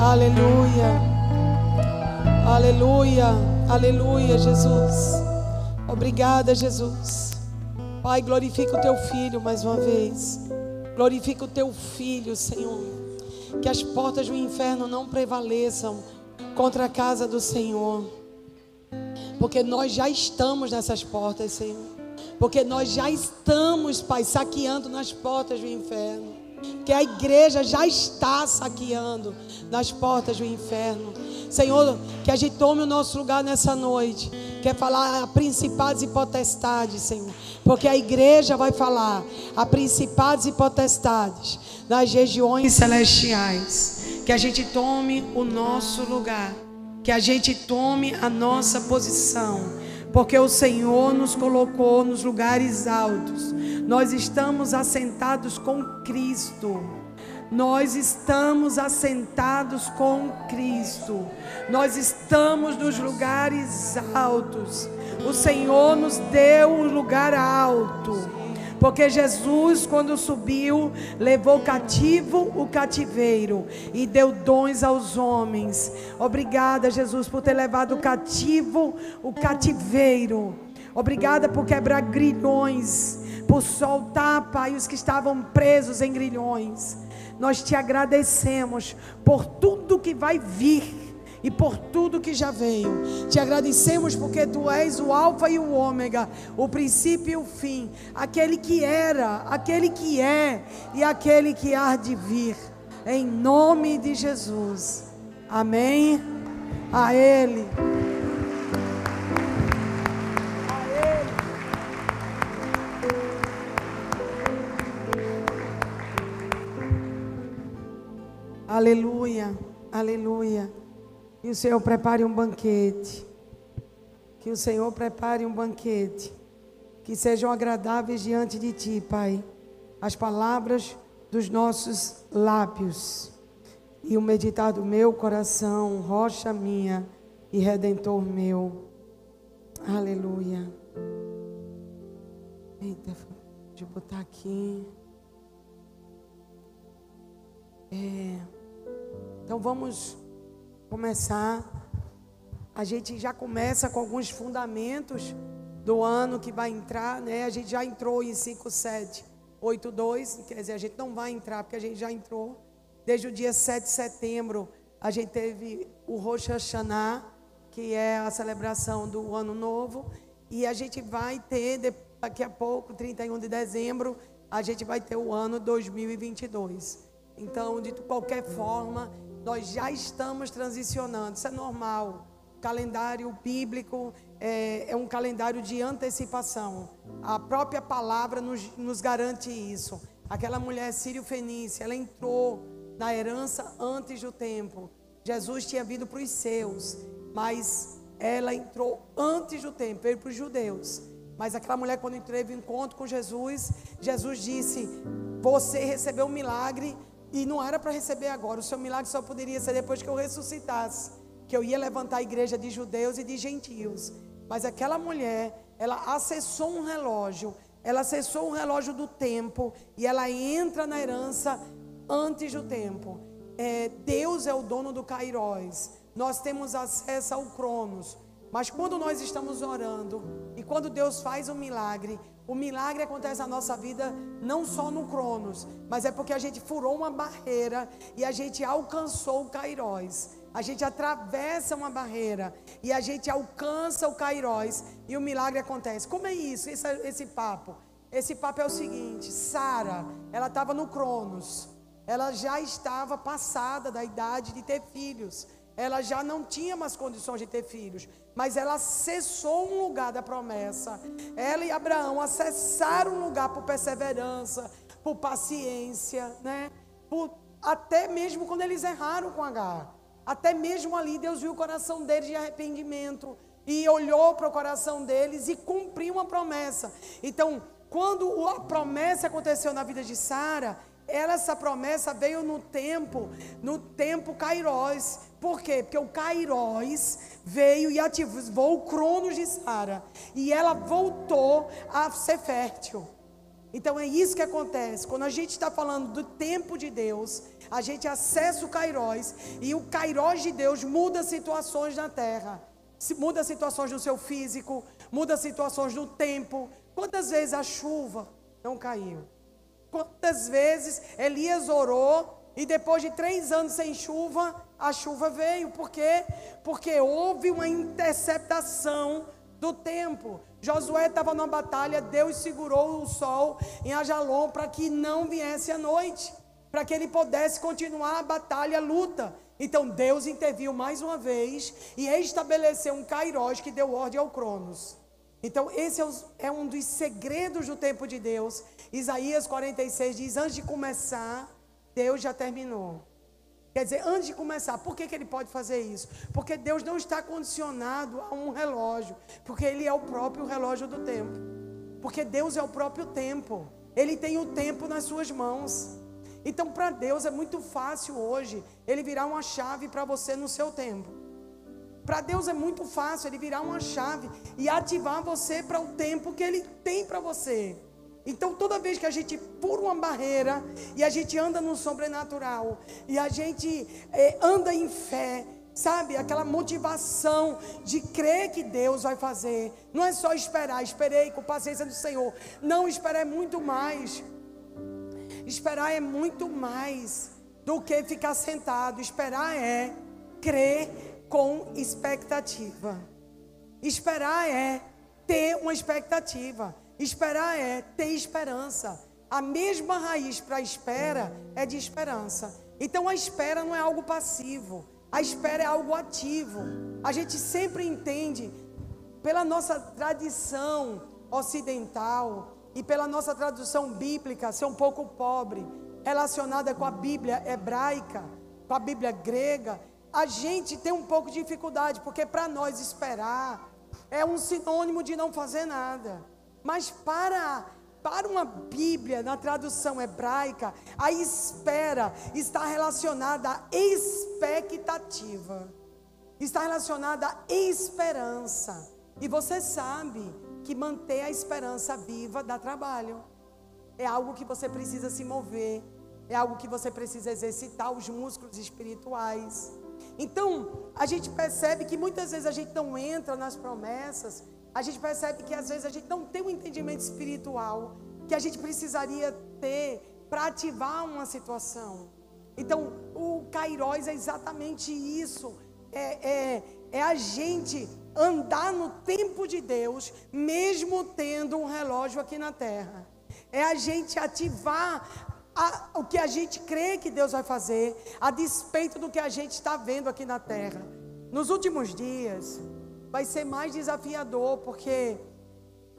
Aleluia. Aleluia. Aleluia, Jesus. Obrigada, Jesus. Pai, glorifica o teu filho mais uma vez. Glorifica o teu filho, Senhor. Que as portas do inferno não prevaleçam contra a casa do Senhor. Porque nós já estamos nessas portas, Senhor. Porque nós já estamos, Pai, saqueando nas portas do inferno. Que a igreja já está saqueando nas portas do inferno. Senhor, que a gente tome o nosso lugar nessa noite. Quer falar a principados e potestades, Senhor. Porque a igreja vai falar a principados e potestades nas regiões celestiais. Que a gente tome o nosso lugar. Que a gente tome a nossa posição. Porque o Senhor nos colocou nos lugares altos. Nós estamos assentados com Cristo. Nós estamos assentados com Cristo. Nós estamos nos lugares altos. O Senhor nos deu um lugar alto. Porque Jesus, quando subiu, levou cativo o cativeiro e deu dons aos homens. Obrigada, Jesus, por ter levado cativo o cativeiro. Obrigada por quebrar grilhões, por soltar, Pai, os que estavam presos em grilhões. Nós te agradecemos por tudo que vai vir e por tudo que já veio. Te agradecemos porque tu és o Alfa e o Ômega, o princípio e o fim, aquele que era, aquele que é e aquele que há de vir. Em nome de Jesus. Amém. A Ele. Aleluia, aleluia. Que o Senhor prepare um banquete. Que o Senhor prepare um banquete. Que sejam agradáveis diante de Ti, Pai. As palavras dos nossos lábios. E o meditar do meu coração, rocha minha e redentor meu. Aleluia. Eita, deixa eu botar aqui. É. Então vamos começar. A gente já começa com alguns fundamentos do ano que vai entrar, né? A gente já entrou em 5782, quer dizer, a gente não vai entrar porque a gente já entrou. Desde o dia 7 de setembro, a gente teve o Rosh Hashanah, que é a celebração do ano novo, e a gente vai ter daqui a pouco, 31 de dezembro, a gente vai ter o ano 2022. Então, de qualquer forma, nós já estamos transicionando, isso é normal. O calendário bíblico é, é um calendário de antecipação. A própria palavra nos, nos garante isso. Aquela mulher sírio-fenícia, ela entrou na herança antes do tempo. Jesus tinha vindo para os seus, mas ela entrou antes do tempo, veio para os judeus. Mas aquela mulher, quando teve encontro com Jesus, Jesus disse: Você recebeu um milagre e não era para receber agora. O seu milagre só poderia ser depois que eu ressuscitasse. Que eu ia levantar a igreja de judeus e de gentios. Mas aquela mulher, ela acessou um relógio. Ela acessou um relógio do tempo. E ela entra na herança antes do tempo. É, Deus é o dono do Kairos. Nós temos acesso ao Cronos. Mas quando nós estamos orando e quando Deus faz um milagre, o milagre acontece na nossa vida não só no Cronos, mas é porque a gente furou uma barreira e a gente alcançou o Kairos. A gente atravessa uma barreira e a gente alcança o Kairos e o milagre acontece. Como é isso, esse, esse papo? Esse papo é o seguinte: Sara, ela estava no Cronos, ela já estava passada da idade de ter filhos ela já não tinha mais condições de ter filhos, mas ela acessou um lugar da promessa. Ela e Abraão acessaram um lugar por perseverança, por paciência, né? Por, até mesmo quando eles erraram com Agar. Até mesmo ali Deus viu o coração deles de arrependimento e olhou para o coração deles e cumpriu uma promessa. Então, quando a promessa aconteceu na vida de Sara, essa promessa veio no tempo, no tempo Kairos. Por quê? Porque o Kairos veio e ativou o Cronos de Sara. E ela voltou a ser fértil. Então é isso que acontece. Quando a gente está falando do tempo de Deus, a gente acessa o Kairos e o Kairos de Deus muda situações na terra. Muda situações no seu físico, muda situações no tempo. Quantas vezes a chuva não caiu? Quantas vezes Elias orou e depois de três anos sem chuva, a chuva veio? Por quê? Porque houve uma interceptação do tempo. Josué estava numa batalha, Deus segurou o sol em Ajalon para que não viesse a noite, para que ele pudesse continuar a batalha, a luta. Então Deus interviu mais uma vez e estabeleceu um Kairos que deu ordem ao Cronos. Então, esse é um dos segredos do tempo de Deus. Isaías 46 diz: Antes de começar, Deus já terminou. Quer dizer, antes de começar, por que, que ele pode fazer isso? Porque Deus não está condicionado a um relógio, porque Ele é o próprio relógio do tempo. Porque Deus é o próprio tempo, Ele tem o tempo nas suas mãos. Então, para Deus é muito fácil hoje Ele virar uma chave para você no seu tempo. Para Deus é muito fácil Ele virar uma chave e ativar você para o tempo que Ele tem para você. Então, toda vez que a gente pula uma barreira e a gente anda no sobrenatural e a gente é, anda em fé, sabe? Aquela motivação de crer que Deus vai fazer. Não é só esperar, esperei com paciência do Senhor. Não, esperar é muito mais. Esperar é muito mais do que ficar sentado. Esperar é crer com expectativa. Esperar é ter uma expectativa. Esperar é ter esperança. A mesma raiz para espera é de esperança. Então a espera não é algo passivo, a espera é algo ativo. A gente sempre entende, pela nossa tradição ocidental e pela nossa tradução bíblica, ser um pouco pobre, relacionada com a Bíblia hebraica, com a Bíblia grega, a gente tem um pouco de dificuldade, porque para nós esperar é um sinônimo de não fazer nada. Mas para para uma Bíblia, na tradução hebraica, a espera está relacionada à expectativa, está relacionada à esperança. E você sabe que manter a esperança viva dá trabalho, é algo que você precisa se mover, é algo que você precisa exercitar os músculos espirituais. Então, a gente percebe que muitas vezes a gente não entra nas promessas a gente percebe que às vezes a gente não tem um entendimento espiritual que a gente precisaria ter para ativar uma situação. Então, o Kairos é exatamente isso. É, é, é a gente andar no tempo de Deus, mesmo tendo um relógio aqui na terra. É a gente ativar a, o que a gente crê que Deus vai fazer, a despeito do que a gente está vendo aqui na terra. Nos últimos dias, vai ser mais desafiador, porque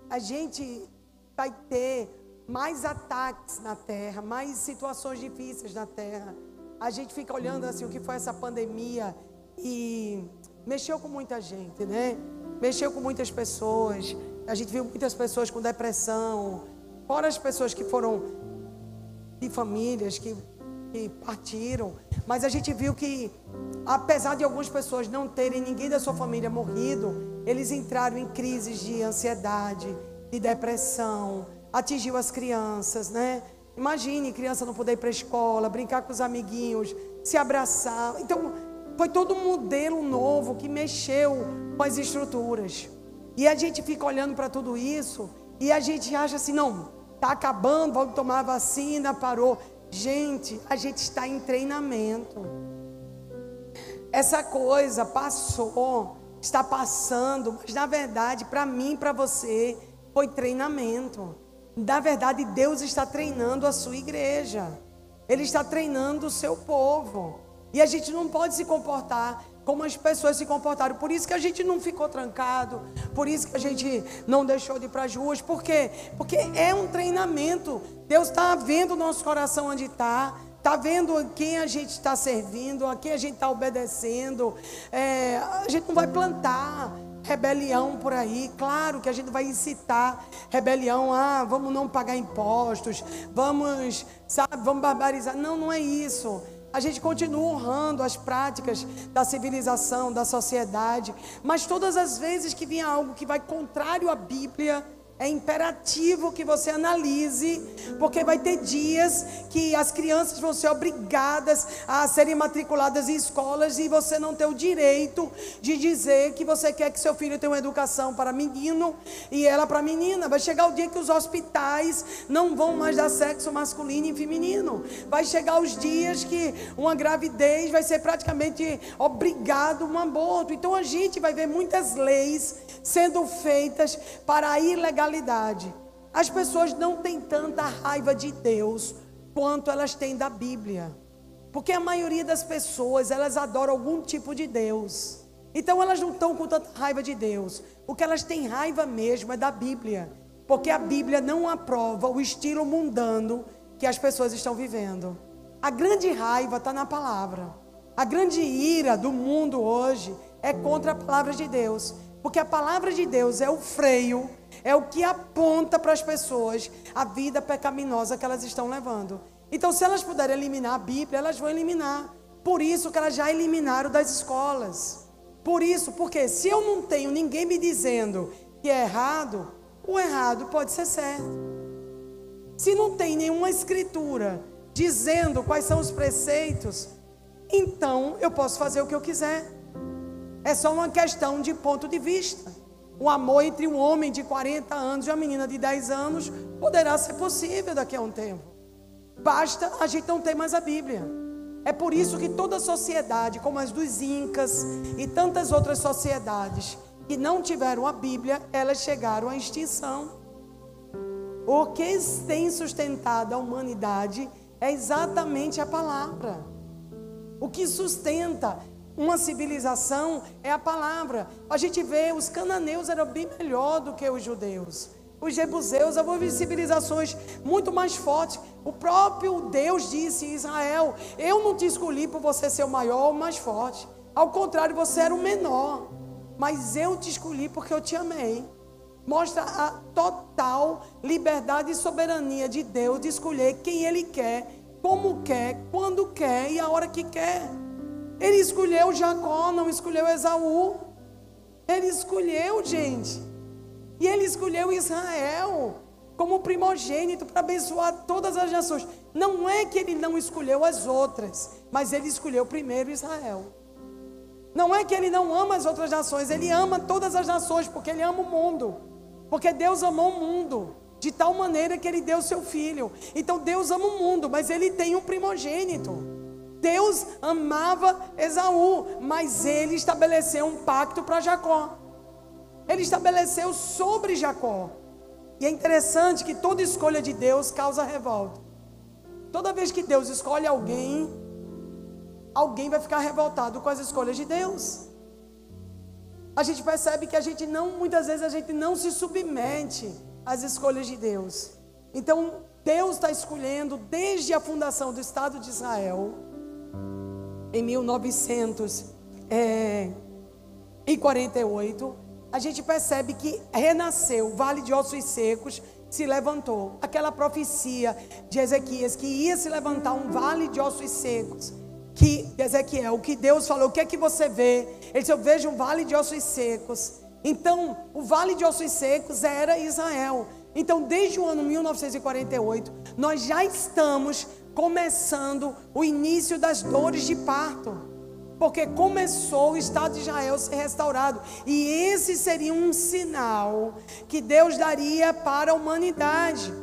a gente vai ter mais ataques na terra, mais situações difíceis na terra. A gente fica olhando assim o que foi essa pandemia e mexeu com muita gente, né? Mexeu com muitas pessoas. A gente viu muitas pessoas com depressão, fora as pessoas que foram de famílias que, que partiram. Mas a gente viu que apesar de algumas pessoas não terem ninguém da sua família morrido, eles entraram em crises de ansiedade, de depressão, atingiu as crianças, né? Imagine criança não poder ir para a escola, brincar com os amiguinhos, se abraçar. Então, foi todo um modelo novo que mexeu com as estruturas. E a gente fica olhando para tudo isso e a gente acha assim, não, está acabando, vamos tomar vacina, parou. Gente, a gente está em treinamento. Essa coisa passou, está passando, mas na verdade, para mim, para você, foi treinamento. Na verdade, Deus está treinando a sua igreja. Ele está treinando o seu povo. E a gente não pode se comportar como as pessoas se comportaram. Por isso que a gente não ficou trancado, por isso que a gente não deixou de ir para as ruas. Por quê? Porque é um treinamento. Deus está vendo o nosso coração onde está. Está vendo quem a gente está servindo, a quem a gente está obedecendo. É, a gente não vai plantar rebelião por aí. Claro que a gente vai incitar rebelião. Ah, vamos não pagar impostos, vamos, sabe, vamos barbarizar. Não, não é isso. A gente continua honrando as práticas da civilização, da sociedade, mas todas as vezes que vinha algo que vai contrário à Bíblia, é imperativo que você analise, porque vai ter dias que as crianças vão ser obrigadas a serem matriculadas em escolas e você não tem o direito de dizer que você quer que seu filho tenha uma educação para menino e ela para menina. Vai chegar o dia que os hospitais não vão mais dar sexo masculino e feminino. Vai chegar os dias que uma gravidez vai ser praticamente obrigado um aborto. Então a gente vai ver muitas leis sendo feitas para a ilegalidade. As pessoas não têm tanta raiva de Deus quanto elas têm da Bíblia. Porque a maioria das pessoas, elas adoram algum tipo de Deus. Então elas não estão com tanta raiva de Deus. O que elas têm raiva mesmo é da Bíblia. Porque a Bíblia não aprova o estilo mundano que as pessoas estão vivendo. A grande raiva está na palavra. A grande ira do mundo hoje é contra a palavra de Deus. Porque a palavra de Deus é o freio, é o que aponta para as pessoas a vida pecaminosa que elas estão levando. Então, se elas puderem eliminar a Bíblia, elas vão eliminar. Por isso que elas já eliminaram das escolas. Por isso, porque se eu não tenho ninguém me dizendo que é errado, o errado pode ser certo. Se não tem nenhuma escritura dizendo quais são os preceitos, então eu posso fazer o que eu quiser. É só uma questão de ponto de vista. Um amor entre um homem de 40 anos e uma menina de 10 anos poderá ser possível daqui a um tempo. Basta a gente não ter mais a Bíblia. É por isso que toda sociedade, como as dos Incas e tantas outras sociedades que não tiveram a Bíblia, elas chegaram à extinção. O que tem sustentado a humanidade é exatamente a palavra. O que sustenta uma civilização é a palavra. A gente vê, os cananeus eram bem melhor do que os judeus. Os jebuseus eram civilizações muito mais fortes. O próprio Deus disse Israel: Eu não te escolhi por você ser o maior ou mais forte. Ao contrário, você era o menor. Mas eu te escolhi porque eu te amei. Mostra a total liberdade e soberania de Deus de escolher quem Ele quer, como quer, quando quer e a hora que quer. Ele escolheu Jacó, não escolheu Esaú. Ele escolheu, gente. E ele escolheu Israel como primogênito para abençoar todas as nações. Não é que ele não escolheu as outras, mas ele escolheu primeiro Israel. Não é que ele não ama as outras nações, ele ama todas as nações, porque ele ama o mundo. Porque Deus amou o mundo de tal maneira que ele deu seu filho. Então Deus ama o mundo, mas ele tem um primogênito. Deus amava Esaú, mas ele estabeleceu um pacto para Jacó. Ele estabeleceu sobre Jacó. E é interessante que toda escolha de Deus causa revolta. Toda vez que Deus escolhe alguém, alguém vai ficar revoltado com as escolhas de Deus. A gente percebe que a gente não, muitas vezes a gente não se submete às escolhas de Deus. Então, Deus está escolhendo desde a fundação do Estado de Israel em 1948, a gente percebe que renasceu o Vale de Ossos Secos, se levantou. Aquela profecia de Ezequias que ia se levantar um vale de ossos secos. Que Ezequiel, o que Deus falou, o que é que você vê? Ele disse: Eu vejo um vale de ossos secos. Então, o vale de ossos secos era Israel. Então, desde o ano 1948, nós já estamos começando o início das dores de parto. Porque começou o Estado de Israel ser restaurado. E esse seria um sinal que Deus daria para a humanidade.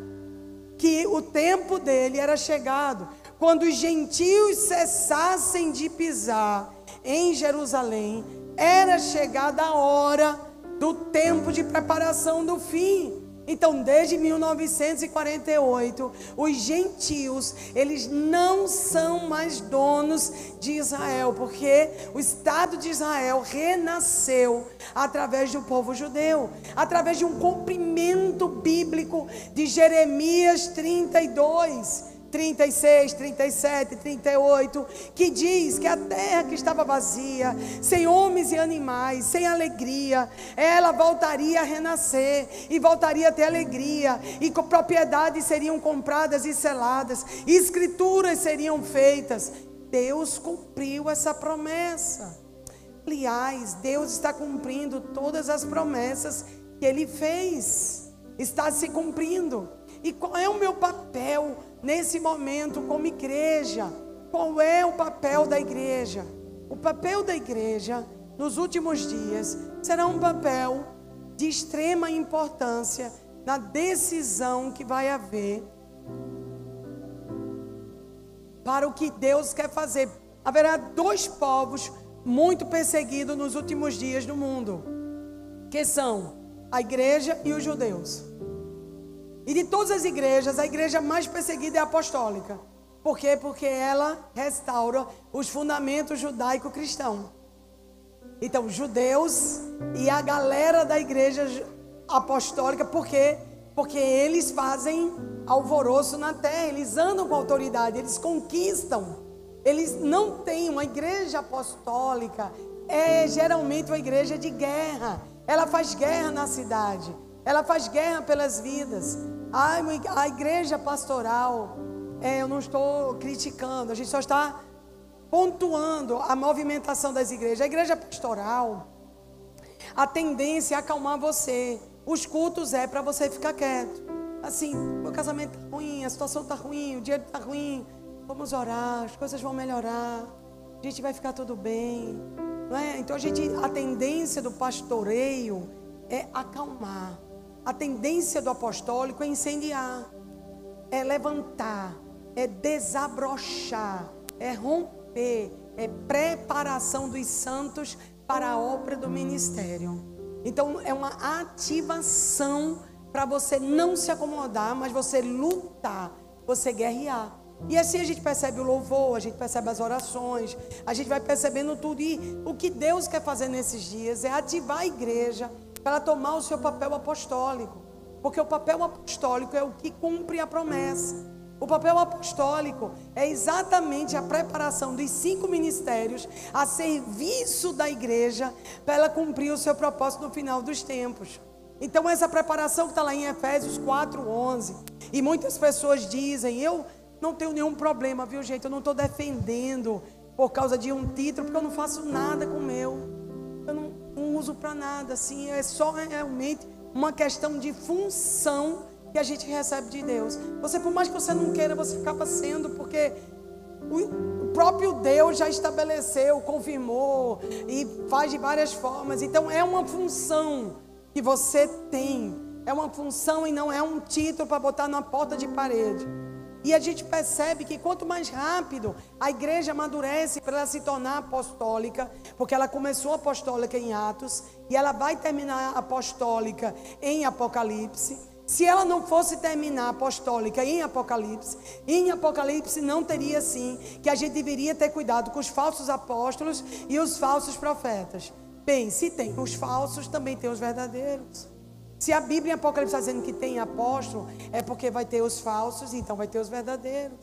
Que o tempo dele era chegado. Quando os gentios cessassem de pisar em Jerusalém, era chegada a hora do tempo de preparação do fim. Então, desde 1948, os gentios, eles não são mais donos de Israel, porque o Estado de Israel renasceu através do povo judeu, através de um cumprimento bíblico de Jeremias 32 36, 37, 38, que diz que a terra que estava vazia, sem homens e animais, sem alegria, ela voltaria a renascer e voltaria a ter alegria, e propriedades seriam compradas e seladas, e escrituras seriam feitas. Deus cumpriu essa promessa. Aliás, Deus está cumprindo todas as promessas que ele fez. está se cumprindo. E qual é o meu papel nesse momento como igreja? Qual é o papel da igreja? O papel da igreja nos últimos dias será um papel de extrema importância na decisão que vai haver para o que Deus quer fazer. Haverá dois povos muito perseguidos nos últimos dias no mundo, que são a igreja e os judeus. E de todas as igrejas, a igreja mais perseguida é a apostólica. Por quê? Porque ela restaura os fundamentos judaico-cristãos. Então, judeus e a galera da igreja apostólica, por quê? Porque eles fazem alvoroço na terra, eles andam com autoridade, eles conquistam. Eles não têm uma igreja apostólica, é geralmente uma igreja de guerra. Ela faz guerra na cidade, ela faz guerra pelas vidas. A, a igreja pastoral, é, eu não estou criticando, a gente só está pontuando a movimentação das igrejas. A igreja pastoral, a tendência é acalmar você. Os cultos é para você ficar quieto. Assim, meu casamento está ruim, a situação está ruim, o dinheiro está ruim. Vamos orar, as coisas vão melhorar. A gente vai ficar tudo bem. Não é? Então a gente, a tendência do pastoreio é acalmar. A tendência do apostólico é incendiar, é levantar, é desabrochar, é romper, é preparação dos santos para a obra do ministério. Então é uma ativação para você não se acomodar, mas você lutar, você guerrear. E assim a gente percebe o louvor, a gente percebe as orações, a gente vai percebendo tudo. E o que Deus quer fazer nesses dias é ativar a igreja para tomar o seu papel apostólico. Porque o papel apostólico é o que cumpre a promessa. O papel apostólico é exatamente a preparação dos cinco ministérios a serviço da igreja para ela cumprir o seu propósito no final dos tempos. Então, essa preparação que está lá em Efésios 4,11, e muitas pessoas dizem: Eu não tenho nenhum problema, viu, gente? Eu não estou defendendo por causa de um título, porque eu não faço nada com o meu. Eu não, não uso para nada, assim, é só realmente uma questão de função que a gente recebe de Deus. Você, por mais que você não queira, você acaba sendo, porque o próprio Deus já estabeleceu, confirmou e faz de várias formas. Então é uma função que você tem. É uma função e não é um título para botar na porta de parede. E a gente percebe que quanto mais rápido a igreja amadurece para ela se tornar apostólica, porque ela começou apostólica em Atos e ela vai terminar apostólica em Apocalipse. Se ela não fosse terminar apostólica em Apocalipse, em Apocalipse não teria sim que a gente deveria ter cuidado com os falsos apóstolos e os falsos profetas. Bem, se tem os falsos, também tem os verdadeiros. Se a Bíblia em Apocalipse está dizendo que tem apóstolo, é porque vai ter os falsos, então vai ter os verdadeiros.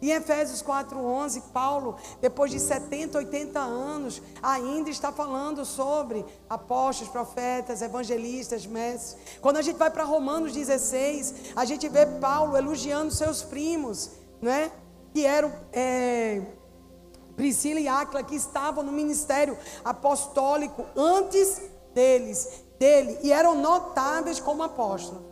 Em Efésios 4:11, Paulo, depois de 70, 80 anos, ainda está falando sobre apóstolos, profetas, evangelistas, mestres. Quando a gente vai para Romanos 16, a gente vê Paulo elogiando seus primos, né? Que eram é, Priscila e Áquila, que estavam no ministério apostólico antes deles, dele, e eram notáveis como apóstolos.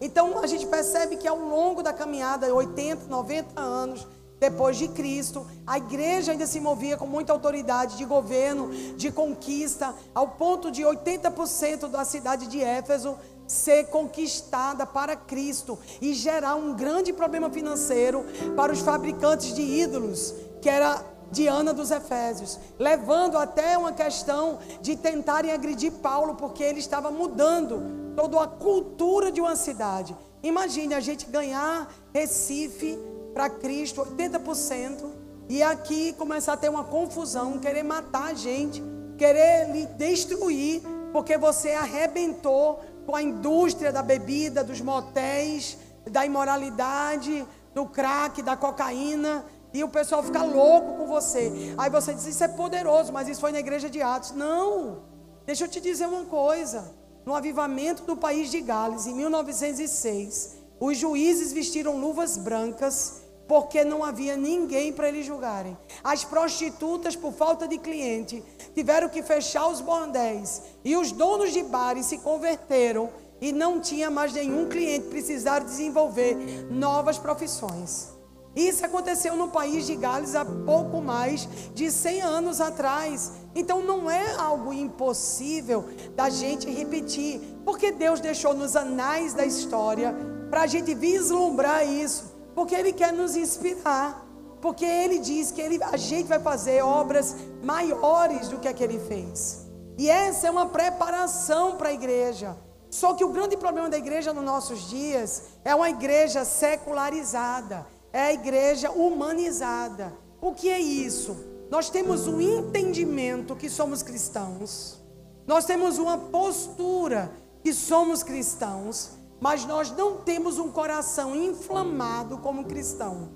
Então a gente percebe que ao longo da caminhada, 80, 90 anos depois de Cristo, a igreja ainda se movia com muita autoridade de governo, de conquista, ao ponto de 80% da cidade de Éfeso ser conquistada para Cristo e gerar um grande problema financeiro para os fabricantes de ídolos, que era Diana dos Efésios, levando até uma questão de tentarem agredir Paulo, porque ele estava mudando toda a cultura de uma cidade. Imagine a gente ganhar Recife para Cristo 80% e aqui começar a ter uma confusão, querer matar a gente, querer lhe destruir, porque você arrebentou com a indústria da bebida, dos motéis, da imoralidade, do crack, da cocaína. E o pessoal fica louco com você. Aí você diz: Isso é poderoso, mas isso foi na igreja de Atos. Não, deixa eu te dizer uma coisa no avivamento do país de Gales, em 1906, os juízes vestiram luvas brancas porque não havia ninguém para eles julgarem. As prostitutas, por falta de cliente, tiveram que fechar os bordéis. E os donos de bares se converteram e não tinha mais nenhum cliente, precisaram desenvolver novas profissões. Isso aconteceu no país de Gales há pouco mais de 100 anos atrás. Então não é algo impossível da gente repetir, porque Deus deixou nos anais da história para a gente vislumbrar isso, porque Ele quer nos inspirar, porque Ele diz que ele, a gente vai fazer obras maiores do que a que Ele fez. E essa é uma preparação para a igreja. Só que o grande problema da igreja nos nossos dias é uma igreja secularizada é a igreja humanizada. O que é isso? Nós temos um entendimento que somos cristãos, nós temos uma postura que somos cristãos, mas nós não temos um coração inflamado como cristão.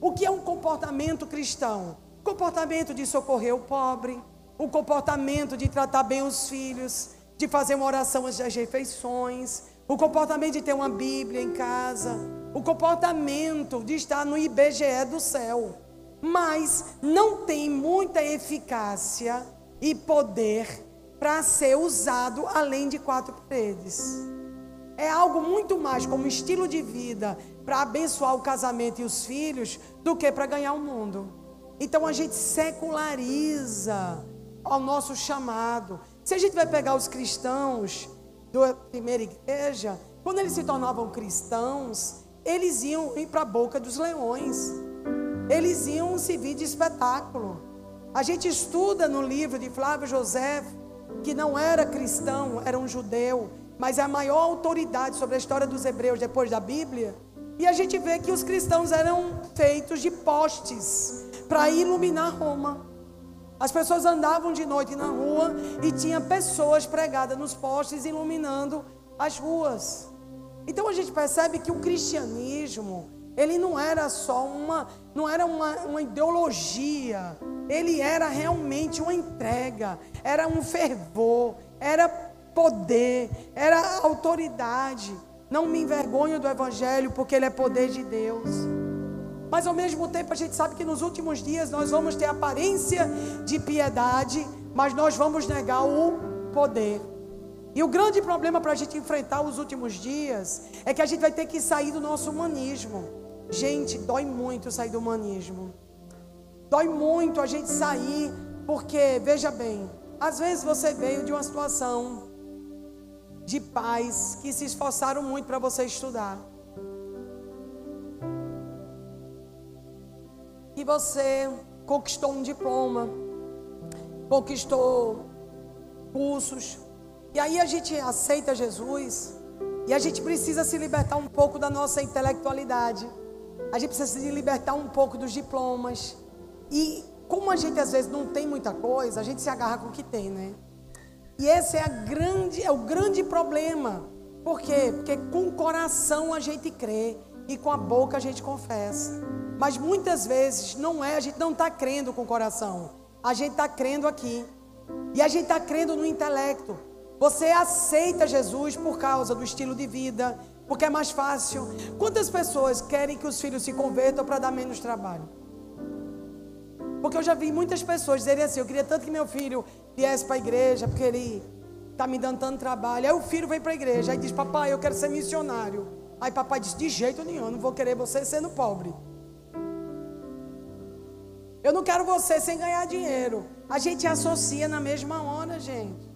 O que é um comportamento cristão? Comportamento de socorrer o pobre, o comportamento de tratar bem os filhos, de fazer uma oração às refeições, o comportamento de ter uma Bíblia em casa, o comportamento de estar no IBGE do céu, mas não tem muita eficácia e poder para ser usado além de quatro paredes. É algo muito mais como estilo de vida para abençoar o casamento e os filhos do que para ganhar o mundo. Então a gente seculariza ao nosso chamado. Se a gente vai pegar os cristãos da primeira igreja, quando eles se tornavam cristãos, eles iam ir para a boca dos leões. Eles iam servir de espetáculo. A gente estuda no livro de Flávio José, que não era cristão, era um judeu, mas é a maior autoridade sobre a história dos hebreus depois da Bíblia. E a gente vê que os cristãos eram feitos de postes para iluminar Roma. As pessoas andavam de noite na rua e tinha pessoas pregadas nos postes iluminando as ruas. Então a gente percebe que o cristianismo, ele não era só uma, não era uma, uma ideologia, ele era realmente uma entrega, era um fervor, era poder, era autoridade. Não me envergonho do evangelho, porque ele é poder de Deus. Mas ao mesmo tempo a gente sabe que nos últimos dias nós vamos ter aparência de piedade, mas nós vamos negar o poder. E o grande problema para a gente enfrentar os últimos dias é que a gente vai ter que sair do nosso humanismo. Gente, dói muito sair do humanismo. Dói muito a gente sair, porque, veja bem, às vezes você veio de uma situação de pais que se esforçaram muito para você estudar. Você conquistou um diploma, conquistou cursos, e aí a gente aceita Jesus e a gente precisa se libertar um pouco da nossa intelectualidade. A gente precisa se libertar um pouco dos diplomas. E como a gente às vezes não tem muita coisa, a gente se agarra com o que tem, né? E esse é, a grande, é o grande problema. Por quê? Porque com o coração a gente crê e com a boca a gente confessa. Mas muitas vezes não é, a gente não está crendo com o coração. A gente está crendo aqui. E a gente está crendo no intelecto. Você aceita Jesus por causa do estilo de vida, porque é mais fácil. Quantas pessoas querem que os filhos se convertam para dar menos trabalho? Porque eu já vi muitas pessoas dizerem assim: eu queria tanto que meu filho viesse para a igreja, porque ele está me dando tanto trabalho. Aí o filho vem para a igreja, aí diz: Papai, eu quero ser missionário. Aí papai diz: De jeito nenhum, eu não vou querer você sendo pobre. Eu não quero você sem ganhar dinheiro. A gente associa na mesma hora, gente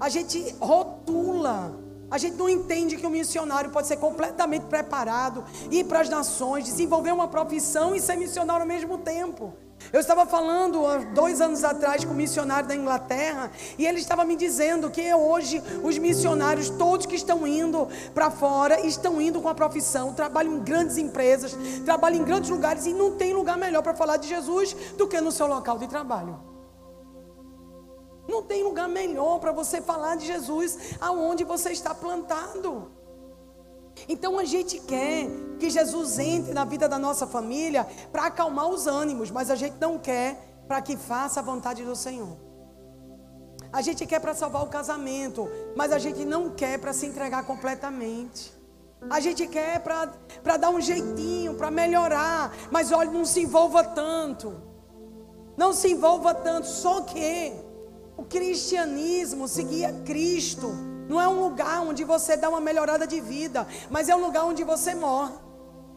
a gente rotula. A gente não entende que o missionário pode ser completamente preparado, ir para as nações, desenvolver uma profissão e ser missionário ao mesmo tempo. Eu estava falando há dois anos atrás com um missionário da Inglaterra e ele estava me dizendo que hoje os missionários, todos que estão indo para fora, estão indo com a profissão, trabalham em grandes empresas, trabalham em grandes lugares e não tem lugar melhor para falar de Jesus do que no seu local de trabalho. Não tem lugar melhor para você falar de Jesus aonde você está plantado. Então a gente quer que Jesus entre na vida da nossa família para acalmar os ânimos, mas a gente não quer para que faça a vontade do Senhor. A gente quer para salvar o casamento, mas a gente não quer para se entregar completamente. A gente quer para dar um jeitinho, para melhorar, mas olha, não se envolva tanto. Não se envolva tanto, só que o cristianismo seguia Cristo Não é um lugar onde você dá uma melhorada de vida, mas é um lugar onde você morre.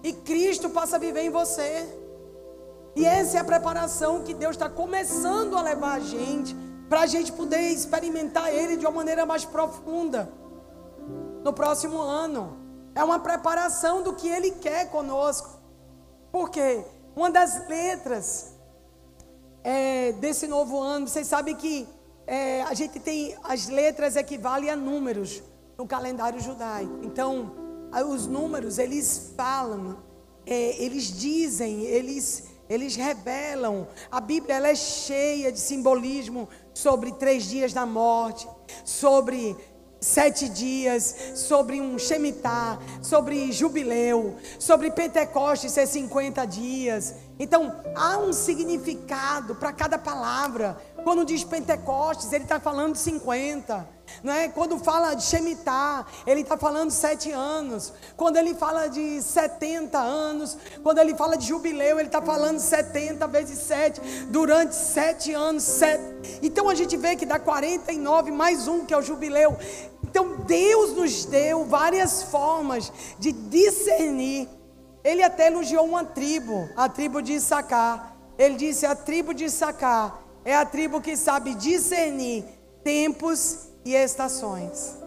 E Cristo passa a viver em você. E essa é a preparação que Deus está começando a levar a gente, para a gente poder experimentar Ele de uma maneira mais profunda no próximo ano. É uma preparação do que Ele quer conosco. Por quê? Uma das letras é, desse novo ano, vocês sabem que é, a gente tem as letras equivalem a números no calendário judaico. Então, os números eles falam, é, eles dizem, eles eles revelam. A Bíblia ela é cheia de simbolismo sobre três dias da morte, sobre sete dias, sobre um Shemitah, sobre jubileu, sobre Pentecostes ser 50 dias. Então, há um significado para cada palavra. Quando diz Pentecostes, ele está falando 50. Não é? Quando fala de Shemitah, ele está falando sete anos. Quando ele fala de 70 anos, quando ele fala de jubileu, ele está falando 70 vezes 7, durante sete anos. Sete. Então a gente vê que dá 49 mais um, que é o jubileu. Então Deus nos deu várias formas de discernir. Ele até elogiou uma tribo, a tribo de Issacar. Ele disse: a tribo de Issacar é a tribo que sabe discernir tempos e estações.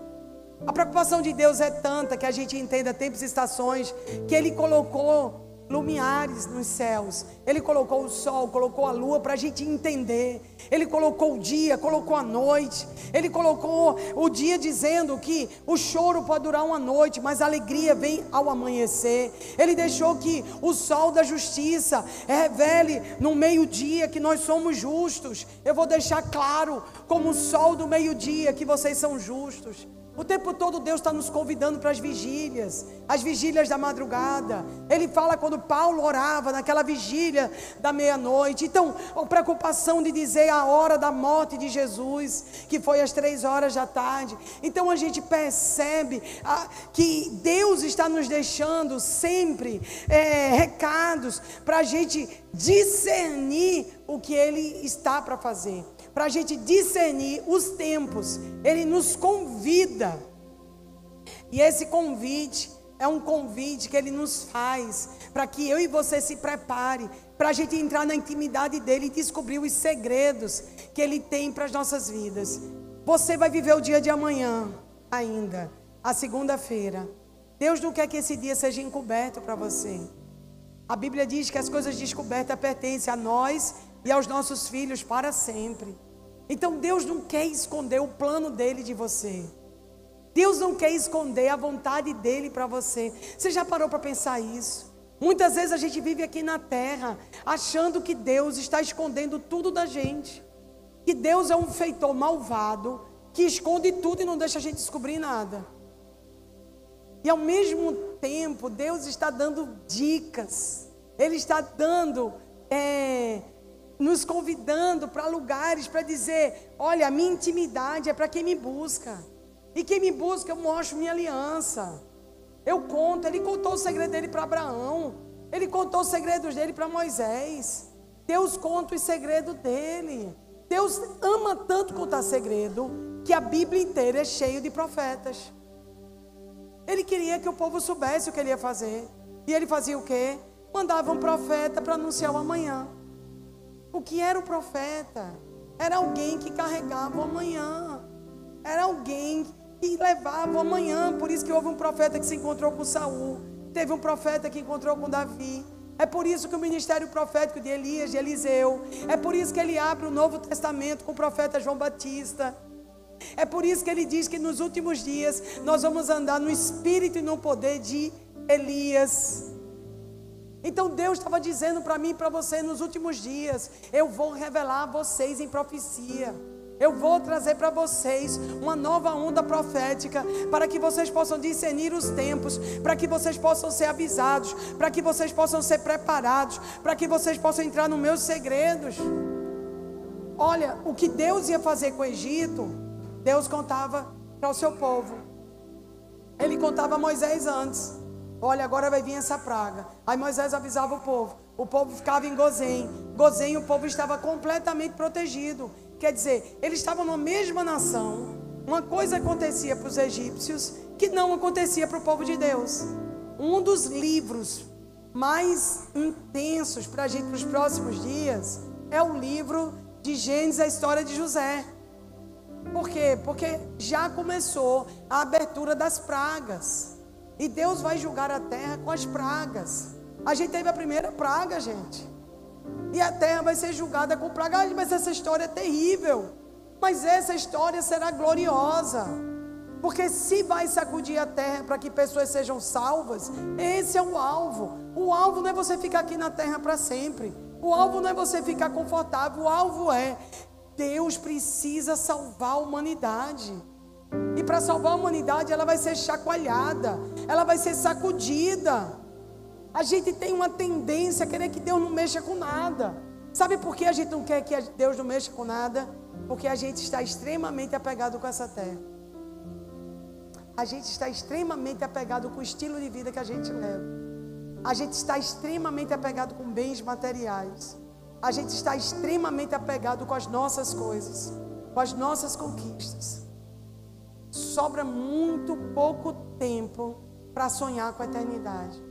A preocupação de Deus é tanta que a gente entenda tempos e estações que Ele colocou lumiares nos céus. Ele colocou o sol, colocou a lua para a gente entender. Ele colocou o dia, colocou a noite. Ele colocou o dia dizendo que o choro pode durar uma noite, mas a alegria vem ao amanhecer. Ele deixou que o sol da justiça revele no meio-dia que nós somos justos. Eu vou deixar claro, como o sol do meio-dia, que vocês são justos. O tempo todo Deus está nos convidando para as vigílias, as vigílias da madrugada. Ele fala quando Paulo orava naquela vigília da meia-noite. Então, a preocupação de dizer a hora da morte de Jesus, que foi às três horas da tarde. Então a gente percebe ah, que Deus está nos deixando sempre é, recados para a gente discernir o que Ele está para fazer para a gente discernir os tempos. Ele nos convida. E esse convite é um convite que ele nos faz para que eu e você se prepare para a gente entrar na intimidade dele e descobrir os segredos que ele tem para as nossas vidas. Você vai viver o dia de amanhã ainda, a segunda-feira. Deus não quer que esse dia seja encoberto para você. A Bíblia diz que as coisas descobertas pertencem a nós e aos nossos filhos para sempre. Então Deus não quer esconder o plano dele de você. Deus não quer esconder a vontade dele para você. Você já parou para pensar isso? Muitas vezes a gente vive aqui na terra achando que Deus está escondendo tudo da gente. Que Deus é um feitor malvado que esconde tudo e não deixa a gente descobrir nada. E ao mesmo tempo, Deus está dando dicas. Ele está dando é, nos convidando para lugares para dizer: olha, a minha intimidade é para quem me busca. E quem me busca, eu mostro minha aliança. Eu conto. Ele contou o segredo dele para Abraão. Ele contou os segredos dele para Moisés. Deus conta os segredos dele. Deus ama tanto contar segredo que a Bíblia inteira é cheia de profetas. Ele queria que o povo soubesse o que ele ia fazer. E ele fazia o quê? Mandava um profeta para anunciar o amanhã. O que era o profeta? Era alguém que carregava o amanhã. Era alguém que levava o amanhã. Por isso que houve um profeta que se encontrou com Saul. Teve um profeta que encontrou com Davi. É por isso que o ministério profético de Elias, de Eliseu, é por isso que ele abre o Novo Testamento com o profeta João Batista. É por isso que ele diz que nos últimos dias nós vamos andar no espírito e no poder de Elias. Então Deus estava dizendo para mim e para você nos últimos dias: eu vou revelar a vocês em profecia. Eu vou trazer para vocês uma nova onda profética, para que vocês possam discernir os tempos, para que vocês possam ser avisados, para que vocês possam ser preparados, para que vocês possam entrar nos meus segredos. Olha, o que Deus ia fazer com o Egito, Deus contava para o seu povo. Ele contava a Moisés antes. Olha, agora vai vir essa praga. Aí Moisés avisava o povo. O povo ficava em Gozém. Gozém, o povo estava completamente protegido. Quer dizer, eles estavam na mesma nação, uma coisa acontecia para os egípcios que não acontecia para o povo de Deus. Um dos livros mais intensos para a gente para os próximos dias é o livro de Gênesis, a história de José. Por quê? Porque já começou a abertura das pragas. E Deus vai julgar a terra com as pragas. A gente teve a primeira praga, gente. E a terra vai ser julgada com praga. Mas essa história é terrível. Mas essa história será gloriosa. Porque se vai sacudir a terra para que pessoas sejam salvas, esse é o alvo. O alvo não é você ficar aqui na terra para sempre. O alvo não é você ficar confortável. O alvo é Deus precisa salvar a humanidade. E para salvar a humanidade, ela vai ser chacoalhada, ela vai ser sacudida. A gente tem uma tendência a querer que Deus não mexa com nada. Sabe por que a gente não quer que Deus não mexa com nada? Porque a gente está extremamente apegado com essa terra. A gente está extremamente apegado com o estilo de vida que a gente leva. A gente está extremamente apegado com bens materiais. A gente está extremamente apegado com as nossas coisas, com as nossas conquistas. Sobra muito pouco tempo para sonhar com a eternidade.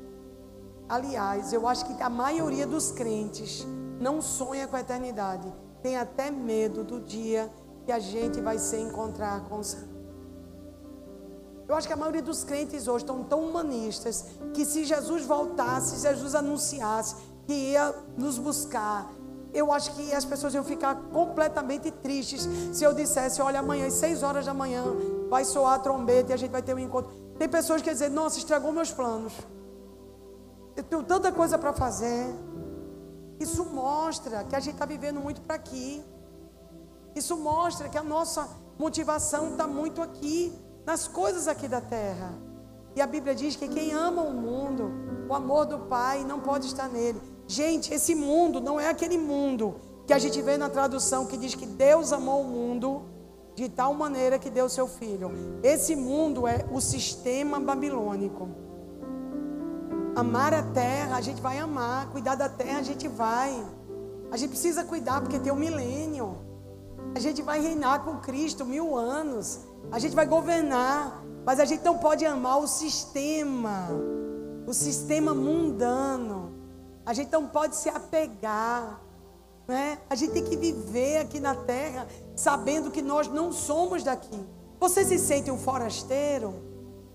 Aliás, eu acho que a maioria dos crentes não sonha com a eternidade. Tem até medo do dia que a gente vai se encontrar com o Senhor. Eu acho que a maioria dos crentes hoje estão tão humanistas que se Jesus voltasse, se Jesus anunciasse que ia nos buscar, eu acho que as pessoas iam ficar completamente tristes se eu dissesse: olha, amanhã às seis horas da manhã vai soar a trombeta e a gente vai ter um encontro. Tem pessoas que dizem: nossa, estragou meus planos. Eu tenho tanta coisa para fazer. Isso mostra que a gente está vivendo muito para aqui. Isso mostra que a nossa motivação está muito aqui, nas coisas aqui da terra. E a Bíblia diz que quem ama o mundo, o amor do Pai não pode estar nele. Gente, esse mundo não é aquele mundo que a gente vê na tradução que diz que Deus amou o mundo de tal maneira que deu seu filho. Esse mundo é o sistema babilônico. Amar a terra, a gente vai amar. Cuidar da terra, a gente vai. A gente precisa cuidar porque tem um milênio. A gente vai reinar com Cristo mil anos. A gente vai governar. Mas a gente não pode amar o sistema. O sistema mundano. A gente não pode se apegar. Né? A gente tem que viver aqui na terra sabendo que nós não somos daqui. Você se sente um forasteiro?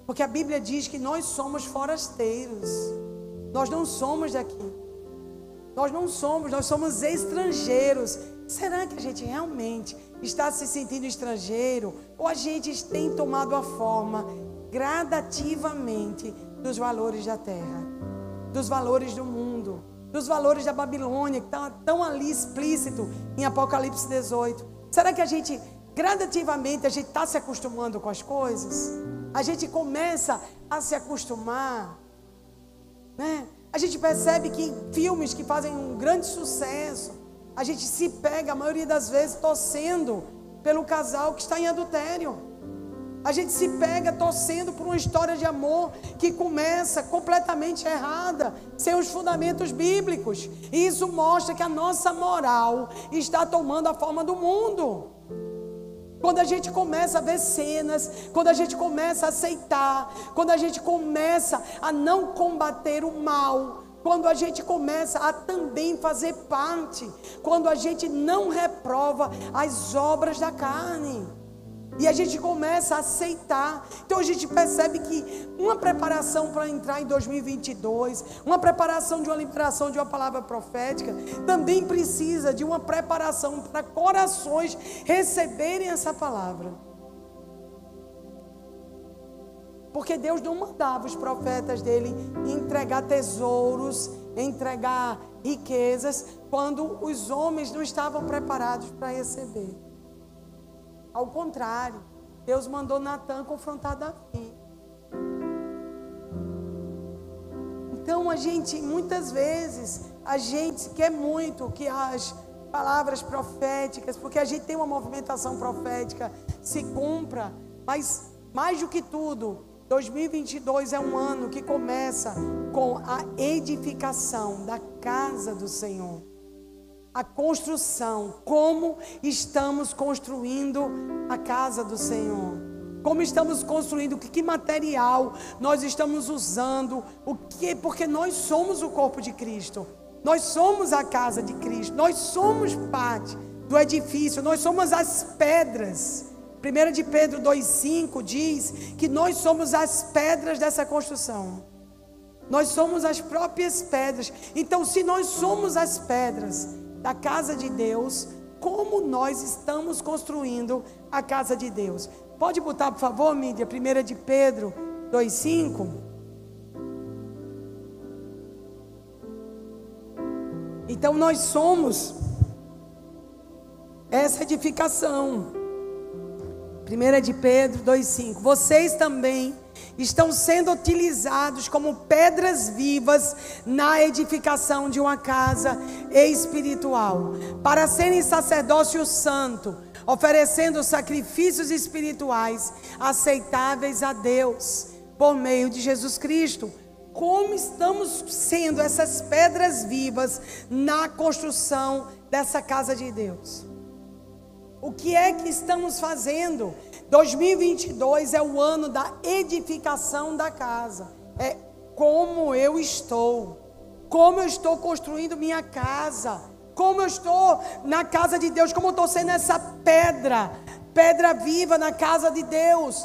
Porque a Bíblia diz que nós somos forasteiros. Nós não somos daqui. Nós não somos, nós somos estrangeiros. Será que a gente realmente está se sentindo estrangeiro? Ou a gente tem tomado a forma gradativamente dos valores da terra, dos valores do mundo, dos valores da Babilônia, que está tão ali explícito em Apocalipse 18? Será que a gente, gradativamente, a gente está se acostumando com as coisas? A gente começa a se acostumar, né? A gente percebe que filmes que fazem um grande sucesso, a gente se pega, a maioria das vezes, torcendo pelo casal que está em adultério. A gente se pega torcendo por uma história de amor que começa completamente errada, sem os fundamentos bíblicos. E isso mostra que a nossa moral está tomando a forma do mundo. Quando a gente começa a ver cenas, quando a gente começa a aceitar, quando a gente começa a não combater o mal, quando a gente começa a também fazer parte, quando a gente não reprova as obras da carne. E a gente começa a aceitar. Então a gente percebe que uma preparação para entrar em 2022, uma preparação de uma liberação de uma palavra profética, também precisa de uma preparação para corações receberem essa palavra. Porque Deus não mandava os profetas dele entregar tesouros, entregar riquezas, quando os homens não estavam preparados para receber. Ao contrário, Deus mandou Natan confrontar Davi. Então a gente, muitas vezes, a gente quer muito que as palavras proféticas, porque a gente tem uma movimentação profética, se cumpra, mas mais do que tudo, 2022 é um ano que começa com a edificação da casa do Senhor. A construção, como estamos construindo a casa do Senhor. Como estamos construindo, que, que material nós estamos usando, o que, porque nós somos o corpo de Cristo. Nós somos a casa de Cristo, nós somos parte do edifício, nós somos as pedras. 1 de Pedro 2,5 diz que nós somos as pedras dessa construção. Nós somos as próprias pedras. Então, se nós somos as pedras da casa de Deus, como nós estamos construindo a casa de Deus? Pode botar, por favor, mídia, 1 de Pedro 2,5. Então, nós somos essa edificação. 1 de Pedro 2,5. Vocês também estão sendo utilizados como pedras vivas na edificação de uma casa espiritual, para serem sacerdócio santo, oferecendo sacrifícios espirituais aceitáveis a Deus por meio de Jesus Cristo. Como estamos sendo essas pedras vivas na construção dessa casa de Deus? O que é que estamos fazendo? 2022 é o ano da edificação da casa. É como eu estou. Como eu estou construindo minha casa. Como eu estou na casa de Deus. Como eu estou sendo essa pedra. Pedra viva na casa de Deus.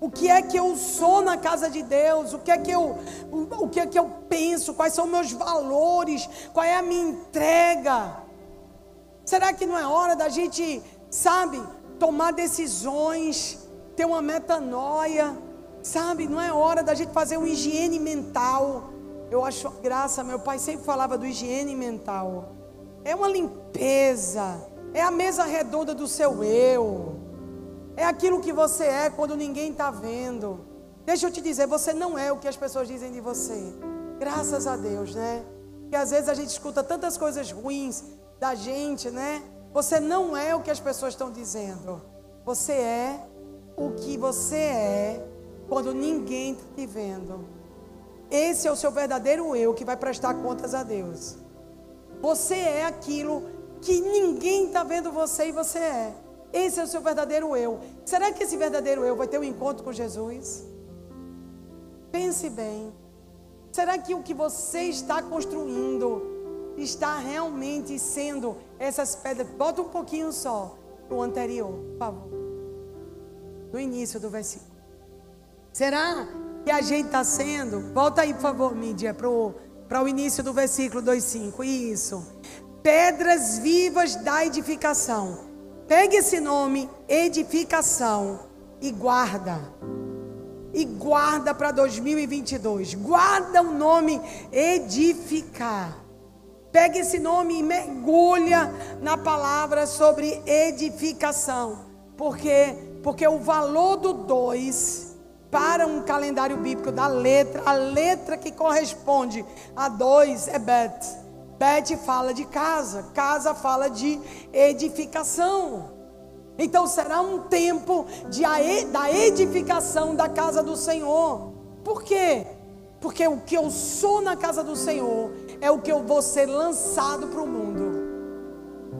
O que é que eu sou na casa de Deus? O que é que eu, o, que é que eu penso? Quais são meus valores? Qual é a minha entrega? Será que não é hora da gente sabe, tomar decisões, ter uma metanoia, sabe, não é hora da gente fazer uma higiene mental. Eu acho graça, meu pai sempre falava do higiene mental. É uma limpeza, é a mesa redonda do seu eu, é aquilo que você é quando ninguém está vendo. Deixa eu te dizer, você não é o que as pessoas dizem de você. Graças a Deus, né? Que às vezes a gente escuta tantas coisas ruins da gente, né? Você não é o que as pessoas estão dizendo. Você é o que você é quando ninguém está te vendo. Esse é o seu verdadeiro eu que vai prestar contas a Deus. Você é aquilo que ninguém está vendo você e você é. Esse é o seu verdadeiro eu. Será que esse verdadeiro eu vai ter um encontro com Jesus? Pense bem. Será que o que você está construindo está realmente sendo essas pedras. Bota um pouquinho só o anterior, por favor. No início do versículo. Será que a gente está sendo? Volta aí, por favor, mídia, para o início do versículo 2,5. Isso. Pedras vivas da edificação. Pegue esse nome, edificação, e guarda. E guarda para 2022. Guarda o nome edificar. Pega esse nome e mergulha na palavra sobre edificação. Por quê? Porque o valor do dois para um calendário bíblico da letra, a letra que corresponde a dois é Bet. Bet fala de casa, casa fala de edificação. Então será um tempo de, da edificação da casa do Senhor. Por quê? Porque o que eu sou na casa do Senhor é o que eu vou ser lançado para o mundo.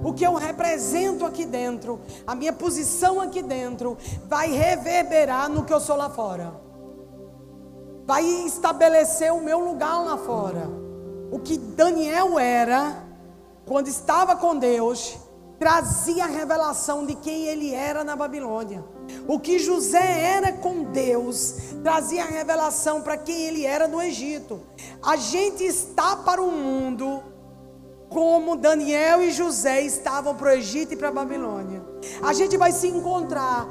O que eu represento aqui dentro, a minha posição aqui dentro, vai reverberar no que eu sou lá fora. Vai estabelecer o meu lugar lá fora. O que Daniel era, quando estava com Deus, trazia a revelação de quem ele era na Babilônia. O que José era com Deus trazia a revelação para quem ele era no Egito. A gente está para o mundo como Daniel e José estavam para o Egito e para a Babilônia. A gente vai se encontrar